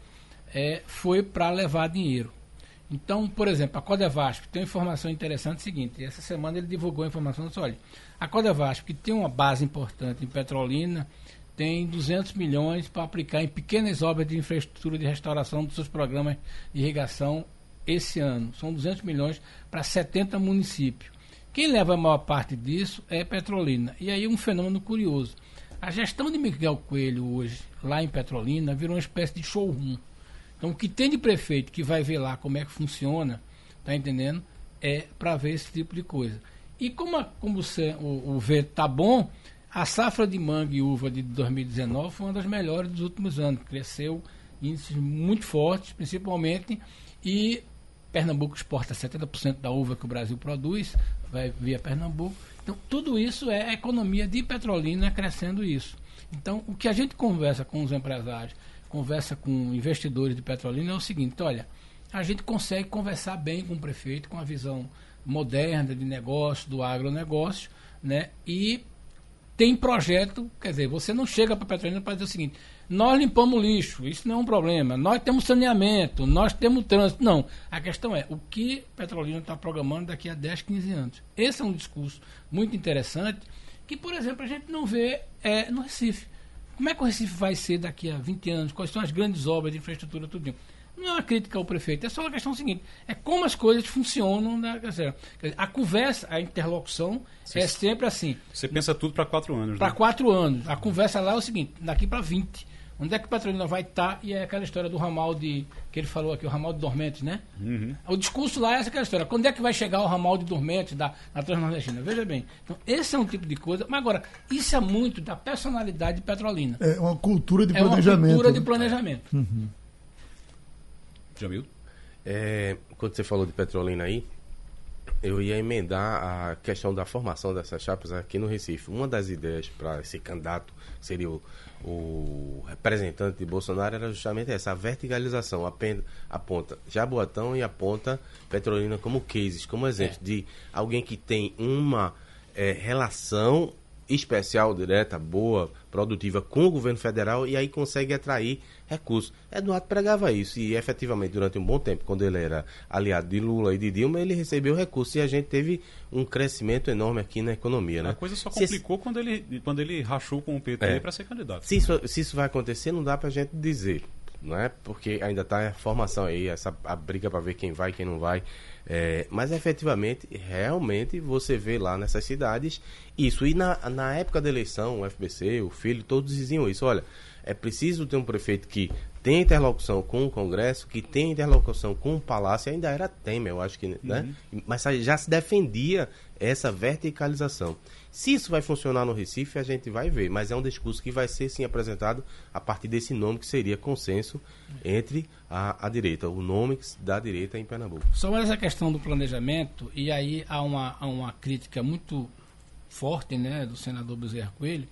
É, foi para levar dinheiro. Então, por exemplo, a Codevasp tem uma informação interessante é seguinte: essa semana ele divulgou a informação disse, olha, a Codevasp, que tem uma base importante em Petrolina, tem 200 milhões para aplicar em pequenas obras de infraestrutura de restauração dos seus programas de irrigação esse ano. São 200 milhões para 70 municípios. Quem leva a maior parte disso é Petrolina. E aí um fenômeno curioso. A gestão de Miguel Coelho hoje, lá em Petrolina, virou uma espécie de showroom. Então, o que tem de prefeito que vai ver lá como é que funciona, tá entendendo? É para ver esse tipo de coisa. E como, a- como o, o verde tá bom, a safra de manga e uva de 2019 foi uma das melhores dos últimos anos. Cresceu índices muito fortes, principalmente, e Pernambuco exporta 70% da uva que o Brasil produz, vai via Pernambuco. Então, tudo isso é a economia de Petrolina crescendo isso. Então, o que a gente conversa com os empresários, conversa com investidores de Petrolina é o seguinte: olha, a gente consegue conversar bem com o prefeito, com a visão moderna de negócio, do agronegócio, né? E tem projeto, quer dizer, você não chega para Petrolina para dizer o seguinte: nós limpamos lixo, isso não é um problema, nós temos saneamento, nós temos trânsito. Não. A questão é o que Petrolina está programando daqui a 10, 15 anos. Esse é um discurso muito interessante que, por exemplo, a gente não vê é, no Recife. Como é que o Recife vai ser daqui a 20 anos? Quais são as grandes obras de infraestrutura, tudo Não é uma crítica ao prefeito, é só uma questão seguinte: é como as coisas funcionam. Dizer, quer dizer, a conversa, a interlocução é sempre assim Você pensa tudo para quatro anos. para né? quatro anos. A conversa lá é o seguinte, daqui para 20. Onde é que Petrolina vai estar? E é aquela história do ramal de. que ele falou aqui, o ramal de dormentes, né? O discurso lá é essa aquela história. Quando é que vai chegar o ramal de dormentes da, na Transnordestina? Veja bem. Então, esse é um tipo de coisa. Mas agora, isso é muito da personalidade de Petrolina. É uma cultura de É uma planejamento. cultura de né? planejamento. Jamil? É, quando você falou de Petrolina aí, eu ia emendar a questão da formação dessas chapas aqui no Recife. Uma das ideias para esse candidato, seria o, o representante de Bolsonaro, era justamente essa, a verticalização. Aponta Jaboatão e aponta Petrolina como cases, como exemplo de alguém que tem uma eh, relação especial, direta, boa, produtiva com o governo federal e aí consegue atrair recursos. Eduardo pregava isso e efetivamente durante um bom tempo, quando ele era aliado de Lula e de Dilma, ele recebeu recursos e a gente teve um crescimento enorme aqui na economia, né? A coisa só Se complicou quando, ele, quando ele rachou com o PT É. para ser candidato. Se isso, se isso vai acontecer, não dá pra gente dizer, não é? Porque ainda tá a formação aí, essa a briga pra ver quem vai, quem não vai. É, mas efetivamente, realmente você vê lá nessas cidades isso. E na, na época da eleição, o FBC, o filho, todos diziam isso. Olha, é preciso ter um prefeito que tenha interlocução com o Congresso, que tenha interlocução com o Palácio, ainda era Temer, eu acho que, né? Mas já se defendia essa verticalização. Se isso vai funcionar no Recife, a gente vai ver, mas é um discurso que vai ser sim apresentado a partir desse nome que seria consenso entre a, a direita, o nome da direita em Pernambuco. Só essa questão do planejamento, e aí há uma, há uma crítica muito forte né, do senador Bezerra Coelho,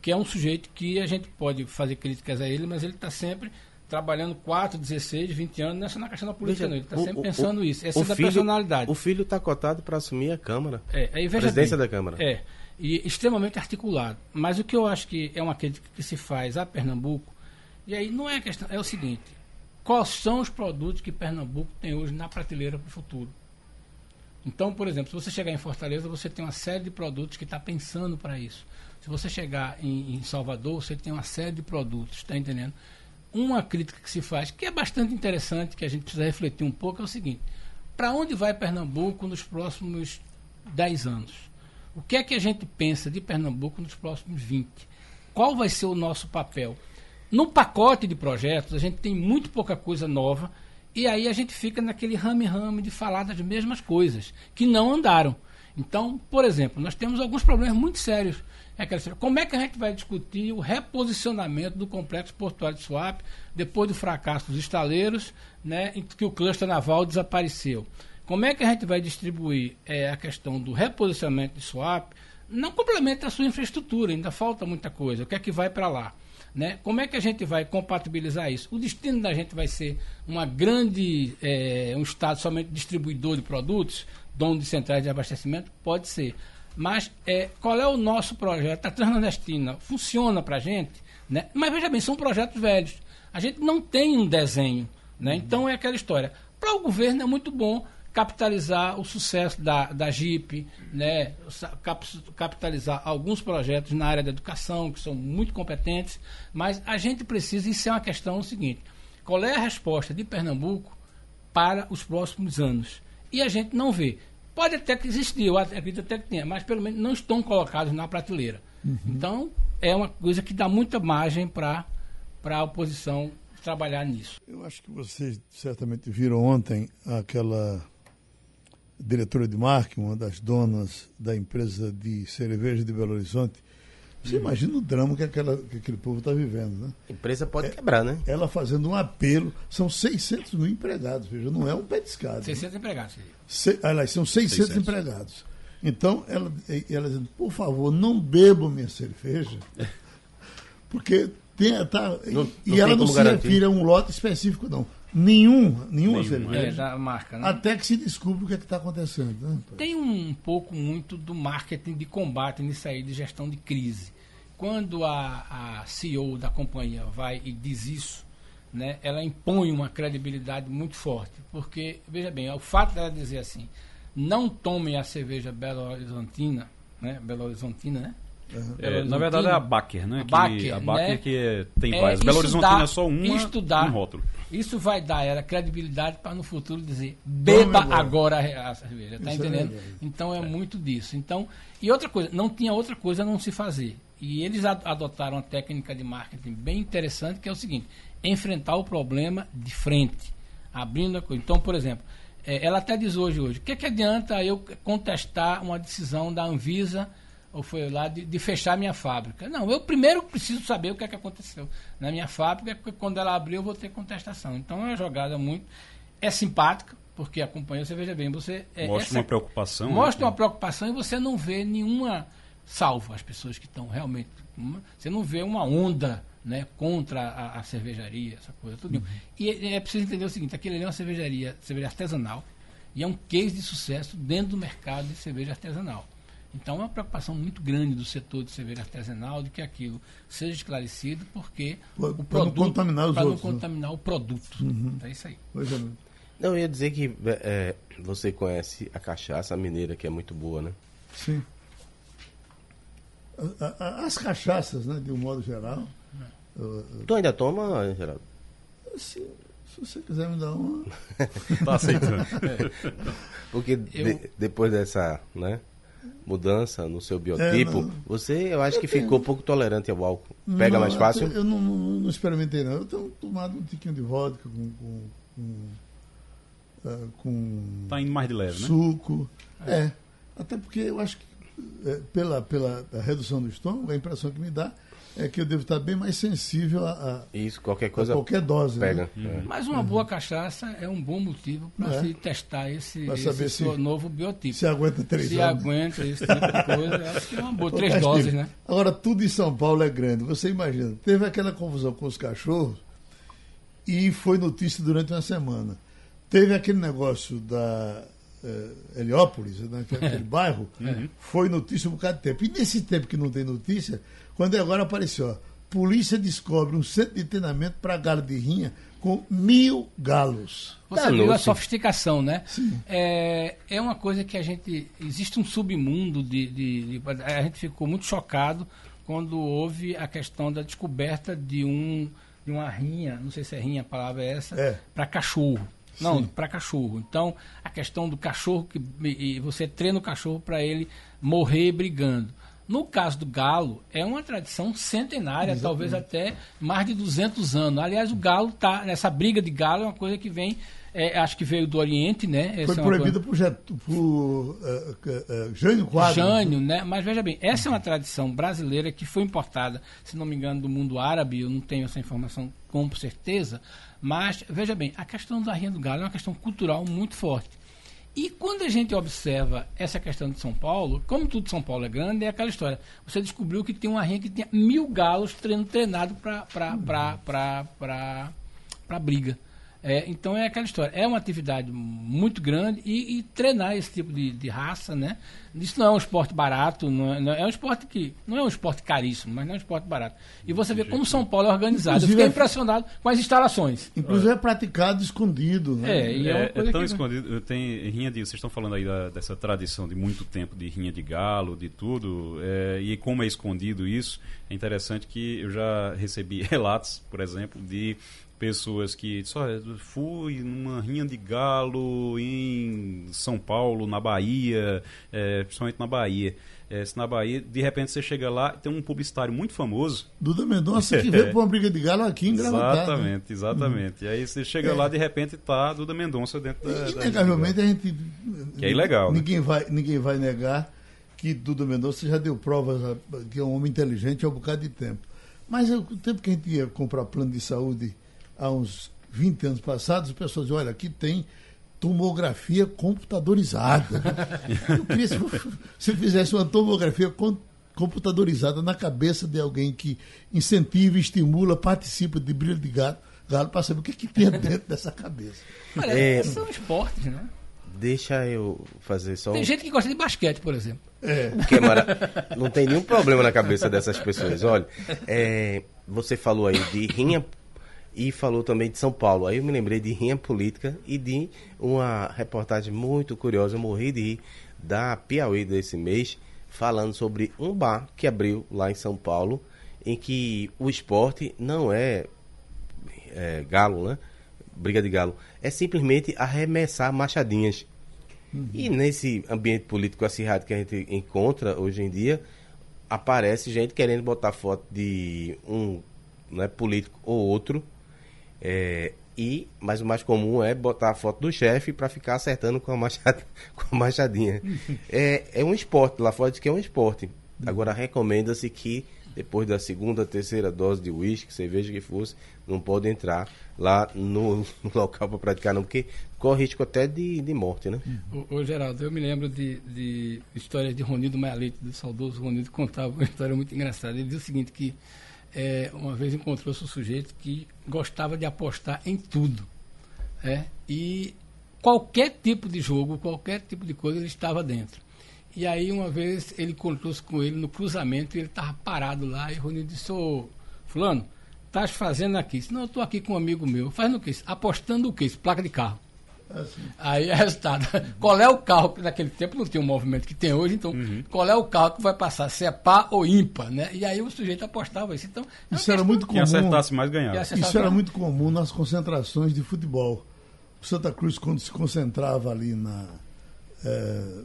que é um sujeito que a gente pode fazer críticas a ele, mas ele está sempre trabalhando 4, 16, 20 anos nessa na questão da política, não. ele está sempre o- pensando o- isso. Essa é da filho- personalidade. O filho está cotado para assumir a Câmara. É, aí veja Presidência bem, da Câmara. É, e extremamente articulado. Mas o que eu acho que é uma crítica que se faz a Pernambuco, e aí não é a questão, é o seguinte: quais são os produtos que Pernambuco tem hoje na prateleira para o futuro? Então, por exemplo, se você chegar em Fortaleza, você tem uma série de produtos que está pensando para isso. Se você chegar em, em Salvador, você tem uma série de produtos, está entendendo? Uma crítica que se faz, que é bastante interessante, que a gente precisa refletir um pouco, é o seguinte: para onde vai Pernambuco nos próximos 10 anos? O que é que a gente pensa de Pernambuco nos próximos 20? Qual vai ser o nosso papel? No pacote de projetos, a gente tem muito pouca coisa nova e aí a gente fica naquele rame-rame de falar das mesmas coisas que não andaram. Então, por exemplo, nós temos alguns problemas muito sérios. É aquela história, como é que a gente vai discutir o reposicionamento do complexo portuário de Suape depois do fracasso dos estaleiros, né, em que o cluster naval desapareceu? Como é que a gente vai distribuir eh, a questão do reposicionamento de swap, não complementa a sua infraestrutura, ainda falta muita coisa. O que é que vai para lá? Né? Como é que a gente vai compatibilizar isso? O destino da gente vai ser uma grande, é, um estado somente distribuidor de produtos, dono de centrais de abastecimento? Pode ser. Mas é, qual é o nosso projeto? A Transnordestina funciona para a gente, né? mas veja bem, são projetos velhos. A gente não tem um desenho. Né? Então é aquela história. Para o governo é muito bom capitalizar o sucesso da, da JIP, né? capitalizar alguns projetos na área da educação, que são muito competentes, mas a gente precisa, isso é uma questão seguinte, qual é a resposta de Pernambuco para os próximos anos? E a gente não vê. Pode até que existir, eu acredito até que tenha, mas pelo menos não estão colocados na prateleira. Uhum. Então, é uma coisa que dá muita margem para a oposição trabalhar nisso. Eu acho que vocês certamente viram ontem aquela diretora de marketing, uma das donas da empresa de cerveja de Belo Horizonte. Você hum. imagina o drama que, aquela, que aquele povo está vivendo, né? A empresa pode é, quebrar, né? Ela fazendo um apelo. São 600 mil empregados, veja, não é um pé de escada. 600 né? empregados. Se, aliás, são 600, 600, empregados. Então, ela, ela dizendo, por favor, não bebam minha cerveja, [LAUGHS] porque tem, tá, não, e ela não se garantir. refere a um lote específico, não. Nenhum, nenhuma cerveja. É, da marca, né? Até que se descubra o que é está acontecendo. Né? Tem um pouco muito do marketing de combate nisso aí, de gestão de crise. Quando a, a CEO da companhia vai e diz isso, né, ela impõe uma credibilidade muito forte. Porque, veja bem, o fato dela dizer assim, não tomem a cerveja Belo Horizontina, né, Belo Horizontina, né? Uhum. É, na verdade é a Baker, né? A Baker, a Baker né? que tem é, várias. Belo Horizontina é só uma, estudar, um rótulo. Isso vai dar ela credibilidade para no futuro dizer beba agora a cerveja, tá isso é entendendo? É então é, muito disso. Então, e outra coisa, não tinha outra coisa a não se fazer. E eles adotaram uma técnica de marketing bem interessante, que é o seguinte: enfrentar o problema de frente, abrindo a coisa. Então, por exemplo, é, ela até diz hoje, hoje, o que, que adianta eu contestar uma decisão da Anvisa ou foi lá de, de, fechar minha fábrica. Não, eu primeiro preciso saber o que é que aconteceu na minha fábrica, porque quando ela abrir eu vou ter contestação. Então é uma jogada muito. É simpática, porque acompanha, você veja bem, você. É, mostra essa, uma preocupação. Né? Mostra né? uma preocupação e você não vê nenhuma. Salvo as pessoas que estão realmente. Você não vê uma onda né, contra a, a cervejaria, essa coisa, tudo. Uhum. E é preciso entender o seguinte: aquilo ali é uma cervejaria, cerveja artesanal, e é um case de sucesso dentro do mercado de cerveja artesanal. Então, é uma preocupação muito grande do setor de cerveja artesanal de que aquilo seja esclarecido, porque o produto. Para não contaminar os outros. não né? contaminar né? o produto. Uhum. É isso aí. Pois é. Não, eu ia dizer que é, você conhece a cachaça mineira, que é muito boa, né? Sim. As cachaças, né, de um modo geral. É. Tu ainda toma, Geraldo? Se, se você quiser me dar uma. [LAUGHS] tá aceitando. [LAUGHS] Porque eu... de, depois dessa, né? Mudança no seu biotipo, é, você eu acho eu que tenho... ficou pouco tolerante ao álcool. Pega não, mais fácil? Eu, não, não, não, experimentei, não. Eu tenho tomado um tiquinho de vodka com. com, com, uh, com tá indo mais de leve, suco. né? Suco. É. Até porque eu acho que, é, pela, pela redução do estômago, a impressão que me dá é que eu devo estar bem mais sensível a, a Isso, qualquer coisa. qualquer dose. Né? Pega. Né? Uhum. Mas uma boa cachaça é um bom motivo para é. se testar esse, esse se, novo biotipo. Se aguenta três Se anos. aguenta esse tipo de coisa, acho que é uma boa. três doses, né? Agora, tudo em São Paulo é grande. Você imagina, teve aquela confusão com os cachorros e foi notícia durante uma semana. Teve aquele negócio da Heliópolis, né, é aquele bairro, uhum. foi notícia um bocado de tempo. E nesse tempo que não tem notícia, quando agora apareceu, ó, polícia descobre um centro de treinamento para galo de rinha com mil galos. Você tá viu a sofisticação, né? Sim. É, é uma coisa que a gente. Existe um submundo de, de, de, A gente ficou muito chocado quando houve a questão da descoberta de um de uma rinha, não sei se é rinha a palavra é essa, é. para cachorro. Não, para cachorro. Então, a questão do cachorro que e você treina o cachorro para ele morrer brigando. No caso do galo, é uma tradição centenária, Exatamente. talvez até mais de 200 anos. Aliás, o galo tá nessa briga de galo é uma coisa que vem, é, acho que veio do Oriente, né? Essa Foi é proibida coisa... por, por uh, uh, Jânio Quadro. Jânio, né? Mas veja bem, essa é uma tradição brasileira que foi importada, se não me engano, do mundo árabe. Eu não tenho essa informação com certeza, mas veja bem, a questão da rinha do galo é uma questão cultural muito forte. E quando a gente observa essa questão de São Paulo, como tudo São Paulo é grande, é aquela história. Você descobriu que tem uma rinha que tinha mil galos treino, treinado para briga. É, então é aquela história. É uma atividade muito grande e, e treinar esse tipo de, de, raça, né? Isso não é um esporte barato, não é, não é, um esporte que. Não é um esporte caríssimo, mas não é um esporte barato. E você vê como São Paulo é organizado. Inclusive, Eu fiquei é impressionado com as instalações. Inclusive é praticado escondido, né? É, e é, é, é tão que... escondido. Tem rinha de. Vocês estão falando aí da, dessa tradição de muito tempo de rinha de galo, de tudo. É, e como é escondido isso, é interessante que eu já recebi [LAUGHS] relatos, por exemplo, de pessoas que só fui numa rinha de galo em São Paulo, na Bahia, é, principalmente na Bahia. É, se na Bahia, de repente você chega lá tem um publicitário muito famoso. Duda Mendonça que [LAUGHS] veio para uma briga de galo aqui em Gravatar. Exatamente, né? exatamente. Uhum. E aí você chega é. lá de repente tá Duda Mendonça dentro da. Inegavelmente a gente. Que é ilegal. Né? Ninguém, né? vai, ninguém vai negar que Duda Mendonça já deu provas que é um homem inteligente há um bocado de tempo. Mas o tempo que a gente ia comprar plano de saúde há uns 20 anos passados, as pessoas diziam, olha, aqui tem tomografia computadorizada. [LAUGHS] Eu queria se você fizesse uma tomografia computadorizada na cabeça de alguém que incentiva, estimula, participa de brilho de galo, galo para saber o que, é que tem [LAUGHS] dentro dessa cabeça. Olha, é, são esportes, né? Deixa eu fazer só. Tem gente que gosta de basquete, por exemplo. É. Que é mara... Não tem nenhum problema na cabeça dessas pessoas. Olha, é, você falou aí de rinha e falou também de São Paulo. Aí eu me lembrei de Rinha Política e de uma reportagem muito curiosa, eu morri de rir, da Piauí desse mês, falando sobre um bar que abriu lá em São Paulo, em que o esporte não é, é galo, né? Briga de galo. É simplesmente arremessar machadinhas. Uhum. E nesse ambiente político acirrado que a gente encontra hoje em dia, aparece gente querendo botar foto de um né, político ou outro é, e, mas o mais comum é botar a foto do chefe para ficar acertando com a, [LAUGHS] com a machadinha. é, é um esporte, lá fora diz que é um esporte. Agora recomenda-se que depois da segunda, terceira dose de uísque, cerveja que fosse, não pode entrar lá no, [LAUGHS] no local para praticar, não, porque corre risco até de, de morte, né? Ô, ô, Geraldo, eu me lembro de, de histórias de Ronildo Maialete, do saudoso Ronildo, contava uma história muito engraçada. Ele dizia o seguinte, que é, uma vez encontrou-se um sujeito que gostava de apostar em tudo. É, e qualquer tipo de jogo, qualquer tipo de coisa, ele estava dentro. E aí, uma vez, ele encontrou-se com ele no cruzamento e ele estava parado lá. E Rony disse: Ô, Fulano, estás fazendo aqui? Disse, Não, eu estou aqui com um amigo meu. Fazendo o quê? Apostando o quê? Placa de carro. Assim. Aí é resultado. [LAUGHS] qual é o carro que naquele tempo não tinha o movimento que tem hoje, então uhum. qual é o carro que vai passar, se é par ou ímpar, né? E aí o sujeito apostava isso. Então, é isso era muito comum. Quem acertasse mais ganhava. Isso era muito comum nas concentrações de futebol. O Santa Cruz, quando se concentrava ali na. É,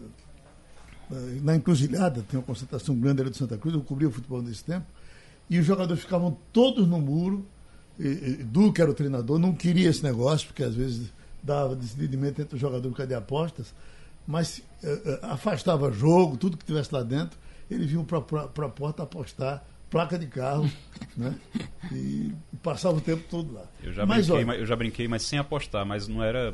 na encruzilhada, tem uma concentração grande ali do Santa Cruz, eu cobria o futebol nesse tempo, e os jogadores ficavam todos no muro. E, e, Duque era o treinador, não queria esse negócio, porque às vezes dava decididamente entre o jogador por causa de apostas, mas uh, afastava jogo, tudo que tivesse lá dentro, eles vinham para a porta apostar placa de carro, [LAUGHS] né? E passava o tempo todo lá. Eu já, mas, brinquei, olha, eu já brinquei, mas sem apostar, mas não era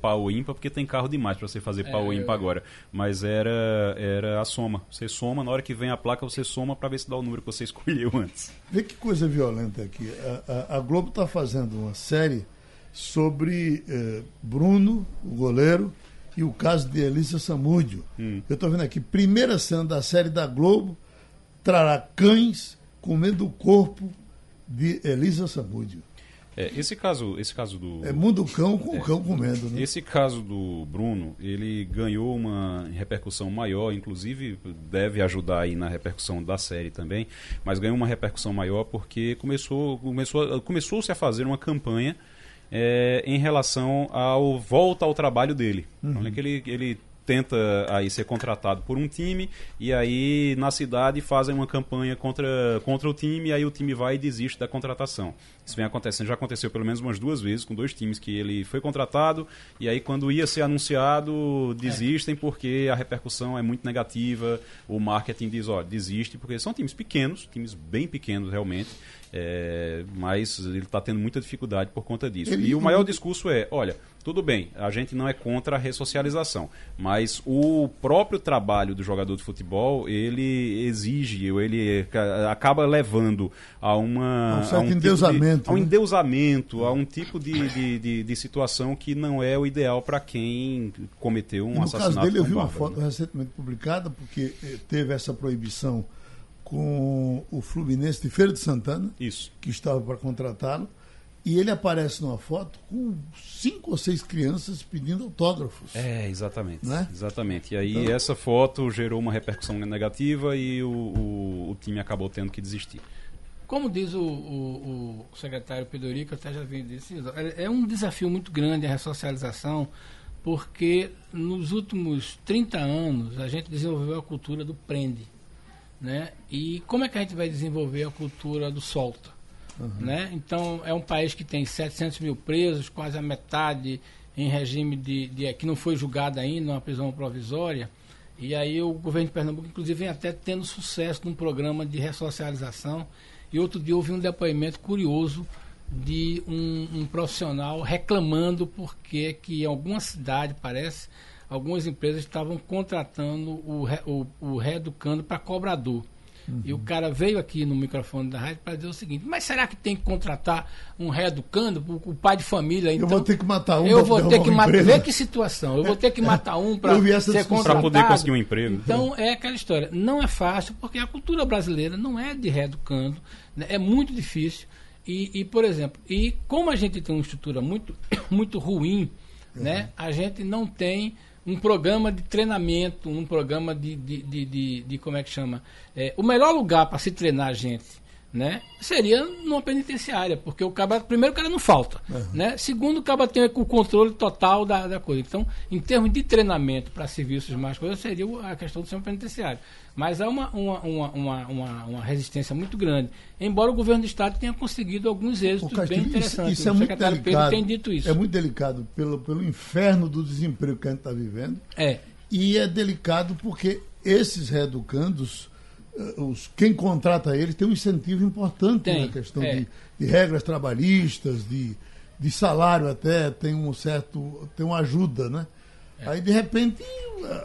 pau ímpar, porque tem carro demais para você fazer pau é, ímpar agora. Mas era, era a soma. Você soma, na hora que vem a placa, você soma para ver se dá o número que você [LAUGHS] escolheu antes. Vê que coisa violenta aqui. A, a, a Globo está fazendo uma série sobre eh, Bruno, o goleiro, e o caso de Elisa Samúdio. Hum. Eu estou vendo aqui, primeira cena da série da Globo, trará cães comendo o corpo de Elisa Samúdio. É, esse caso, esse caso do é mundo cão com é, cão comendo. Né? Esse caso do Bruno, ele ganhou uma repercussão maior, inclusive deve ajudar aí na repercussão da série também, mas ganhou uma repercussão maior porque começou, começou, começou-se a fazer uma campanha é, em relação ao volta ao trabalho dele. Uhum. Então, é que ele, ele tenta aí ser contratado por um time e aí na cidade fazem uma campanha contra, contra o time e aí o time vai e desiste da contratação. Isso vem acontecendo, já aconteceu pelo menos umas duas vezes com dois times que ele foi contratado e aí quando ia ser anunciado desistem é. porque a repercussão é muito negativa, o marketing diz, ó, desiste porque são times pequenos, times bem pequenos realmente É, mas ele está tendo muita dificuldade por conta disso. Ele- E o maior discurso é: olha, tudo bem, a gente não é contra a ressocialização, mas o próprio trabalho do jogador de futebol ele exige, ou ele ca- acaba levando a uma. A um certo tipo de- endeusamento, a um né? endeusamento, a um tipo de, de, de, de situação que não é o ideal para quem cometeu um E no caso assassinato. dele, eu vi uma foto né? recentemente publicada, porque eh, teve essa proibição com o Fluminense de Feira de Santana, Isso. que estava para contratá-lo, e ele aparece numa foto com cinco ou seis crianças pedindo autógrafos. É, exatamente. Né? Exatamente. E aí Então- essa foto gerou uma repercussão negativa e o, o, o time acabou tendo que desistir. Como diz o, o, o secretário Pedorico, eu até já vi disso, é é um desafio muito grande a ressocialização, porque nos últimos 30 anos a gente desenvolveu a cultura do prende. Né? E como é que a gente vai desenvolver a cultura do solta? Né? Então, é um país que tem 700 mil presos, quase a metade em regime de, de que não foi julgado ainda, uma prisão provisória. E aí o governo de Pernambuco, inclusive, vem até tendo sucesso num programa de ressocialização. E outro dia houve um depoimento curioso de um, um profissional reclamando porque que em alguma cidade, parece, algumas empresas estavam contratando o, o, o reeducando para cobrador. E o cara veio aqui no microfone da rádio para dizer o seguinte: mas será que tem que contratar um reeducando, o, o pai de família? Então, eu vou ter que matar um eu vou ter que um matar. emprego. Vê que situação. Eu vou ter que matar um para [LAUGHS] ser contratado. Poder conseguir um emprego. Então é aquela história. Não é fácil porque a cultura brasileira não é de reeducando. né? É muito difícil. E, e, por exemplo, e como a gente tem uma estrutura muito, [COUGHS] muito ruim, né? A gente não tem um programa de treinamento, um programa de, de, de, de- como é que chama? É, o melhor lugar para se treinar gente, né? Seria numa penitenciária, porque o cara, primeiro o cara não falta, né? Segundo o cara tem o controle total da, da coisa. Então, em termos de treinamento para serviços mais coisas, seria a questão do sistema penitenciário. Mas há uma, uma, uma, uma, uma, resistência muito grande, embora o governo do estado tenha conseguido alguns êxitos bem Castilho, isso, interessantes. isso é o muito secretário Pedro delicado. tem dito isso. É muito delicado pelo, pelo inferno do desemprego que a gente está vivendo. É. E é delicado porque esses reeducandos, os, quem contrata eles tem um incentivo importante Tem, na questão é. de, de regras trabalhistas, de, de salário até, tem um certo. tem uma ajuda, né? É. Aí de repente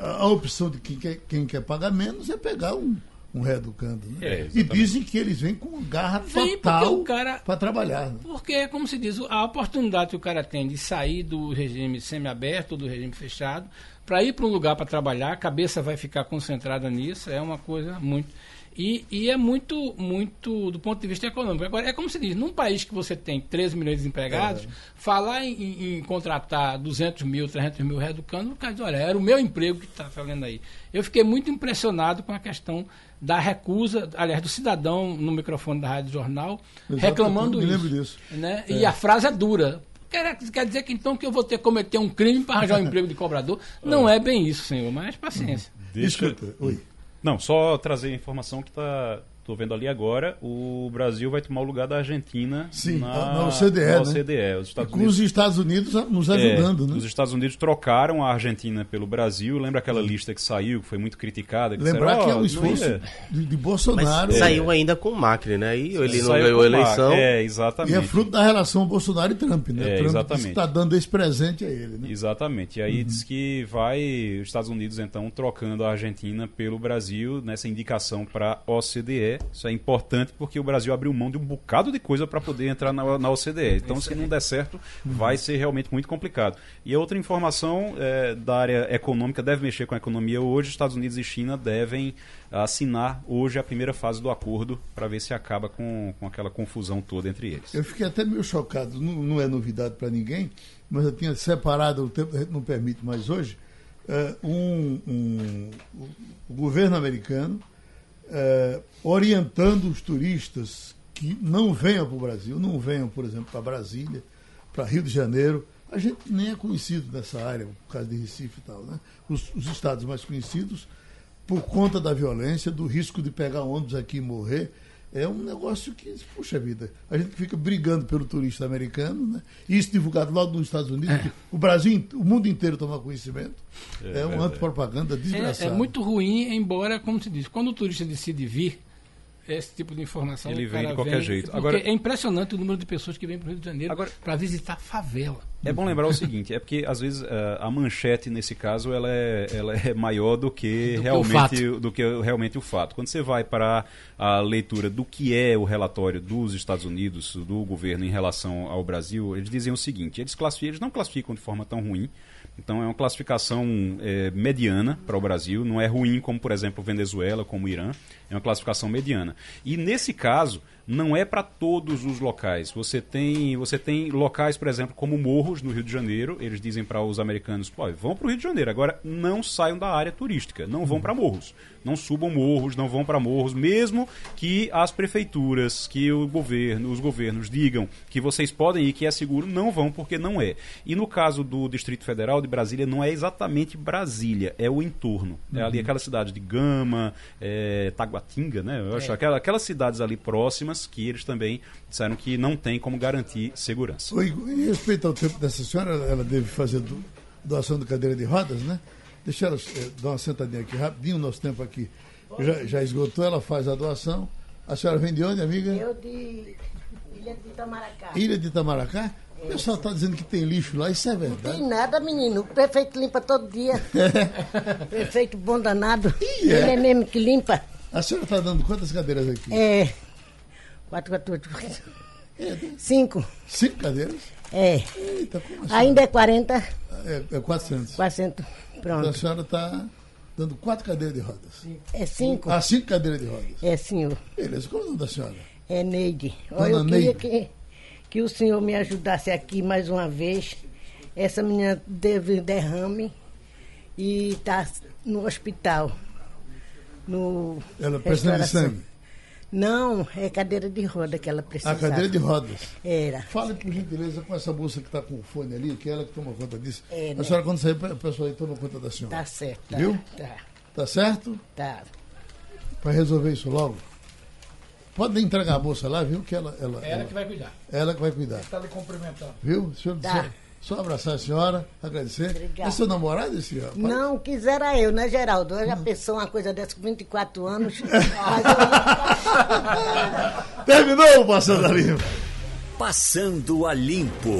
a, a opção de quem quer, quem quer pagar menos é pegar um, um reeducando. Né? É, e dizem que eles vêm com garra Vem cara- para trabalhar. Né? Porque, como se diz, a oportunidade que o cara tem de sair do regime semiaberto, do regime fechado, para ir para um lugar para trabalhar, a cabeça vai ficar concentrada nisso, é uma coisa muito. E, e é muito, muito do ponto de vista econômico. Agora, é como se diz, num país que você tem 13 milhões de empregados, falar em, em- contratar 200 mil, 300 mil reeducando, o cara diz, olha, era o meu emprego que está falando aí. Eu fiquei muito impressionado com a questão da recusa, aliás, do cidadão no microfone da Rádio Jornal, Exato, reclamando eu me isso. lembro disso. Né? E a frase é dura. Quer, quer dizer que então que eu vou ter que cometer um crime para arranjar um [LAUGHS] emprego de cobrador? Não é bem isso, senhor, mas paciência. Deixa, Escuta, oi. Não, só trazer a informação que tá. Tô vendo ali agora, o Brasil vai tomar o lugar da Argentina Sim, na, na OCDE, na né? OCDE. Os Estados com Unidos os Estados Unidos nos É, ajudando, né? Os Estados Unidos trocaram a Argentina pelo Brasil. Lembra aquela lista que saiu, que foi muito criticada? Que Lembrar disseram, que é "Ó, um esforço ia." de, de Mas Bolsonaro. saiu ainda com o Macri, né? E ele não ganhou a eleição. É, E exatamente. é fruto da relação Bolsonaro e Trump, né? É, Trump exatamente. está dando esse presente a ele, né? Exatamente. E aí diz que vai os Estados Unidos então trocando a Argentina pelo Brasil nessa indicação para a OCDE. Isso é importante porque o Brasil abriu mão de um bocado de coisa para poder entrar na, na OCDE. Então, se não der certo, vai ser realmente muito complicado. E a outra informação é, da área econômica deve mexer com a economia hoje. Estados Unidos e China devem assinar hoje a primeira fase do acordo para ver se acaba com, com aquela confusão toda entre eles. Eu fiquei até meio chocado, não, não é novidade para ninguém, mas eu tinha separado, o tempo a gente não permite mais hoje, eh, um, um- o governo americano eh, orientando os turistas que não venham para o Brasil, não venham, por exemplo, para Brasília, para Rio de Janeiro. A gente nem é conhecido nessa área, por causa de Recife e tal, né? Os, os estados mais conhecidos, por conta da violência, do risco de pegar ônibus aqui e morrer, é um negócio que, puxa vida, a gente fica brigando pelo turista americano, né? Isso divulgado logo nos Estados Unidos, que o Brasil, o mundo inteiro toma conhecimento. É, É uma verdade. antipropaganda É, desgraçada. é muito ruim, embora, como se diz, quando o turista decide vir, esse tipo de informação. Ele vem de qualquer jeito. porque Agora- é impressionante o número de pessoas que vêm para o Rio de Janeiro Agora- para visitar favela. É bom lembrar o seguinte, é porque às vezes eh, a manchete nesse caso ela é, ela é maior do que Do que realmente do que realmente o fato. Quando você vai para a leitura do que é o relatório dos Estados Unidos, do governo em relação ao Brasil, eles dizem o seguinte: eles classificam, eles não classificam de forma tão ruim. Então é uma classificação eh, mediana para o Brasil, não é ruim como por exemplo Venezuela, como Irã, é uma classificação mediana. E nesse caso não é para todos os locais. Você tem, você tem locais, por exemplo, como Morros, no Rio de Janeiro. Eles dizem para os americanos: Pô, vão para o Rio de Janeiro. Agora, não saiam da área turística. Não vão para Morros. Não subam morros, não vão para morros. Mesmo que as prefeituras, que o governo, os governos digam que vocês podem ir, que é seguro, não vão, porque não é. E no caso do Distrito Federal de Brasília, não é exatamente Brasília, é o entorno. É ali aquela cidade de Gama, é, Taguatinga, né? Eu acho aquela, aquelas cidades ali próximas que eles também disseram que não tem como garantir segurança. Oi, em respeito ao tempo dessa senhora, ela deve fazer do- doação de cadeira de rodas, né? Deixa ela eh, dar uma sentadinha aqui rapidinho, o nosso tempo aqui já, já esgotou, ela faz a doação. A senhora vem de onde, amiga? Eu de Ilha de Itamaracá. Ilha de Itamaracá? O pessoal está dizendo que tem lixo lá, isso é Não verdade. tem nada, menino. O prefeito limpa todo dia. [LAUGHS] prefeito bom danado. Ih, é? Ele é mesmo que limpa. A senhora está dando quantas cadeiras aqui? É. Quatro, quatro, oito. Cinco. Cinco cadeiras? É. Eita, como assim? Ainda é 40, É, é 400. 400. Então a Pronto. senhora está dando quatro cadeiras de rodas. É cinco? Ah, cinco cadeiras de rodas. É, senhor. Beleza, qual é o nome da senhora? É Neide. Dona Olha, eu queria Neide. que, que o senhor me ajudasse aqui mais uma vez. Essa menina teve derrame e está no hospital. No Ela precisa de sangue. Não, é cadeira de roda que ela A precisava. cadeira de rodas. Era. Fale, por gentileza, com essa moça que está com o fone ali, que é ela que toma conta disso. É, a né? senhora, quando sair, o pessoal aí toma conta da senhora. Tá certo. Tá, Viu? Tá, Tá certo? tá. Para resolver isso logo. Pode entregar a moça lá, viu? Que ela, ela, É ela ela, que vai cuidar. ela que vai cuidar. Está lhe cumprimentando. Viu? Senhor, Tá. Só, abraçar a senhora, agradecer. Obrigada. É seu namorado esse rapaz? Não, quisera eu, né, Geraldo? Eu já pensou uma coisa dessa com 24 anos. Mas [LAUGHS] eu... [LAUGHS] Terminou o Passando a Limpo. Passando a Limpo.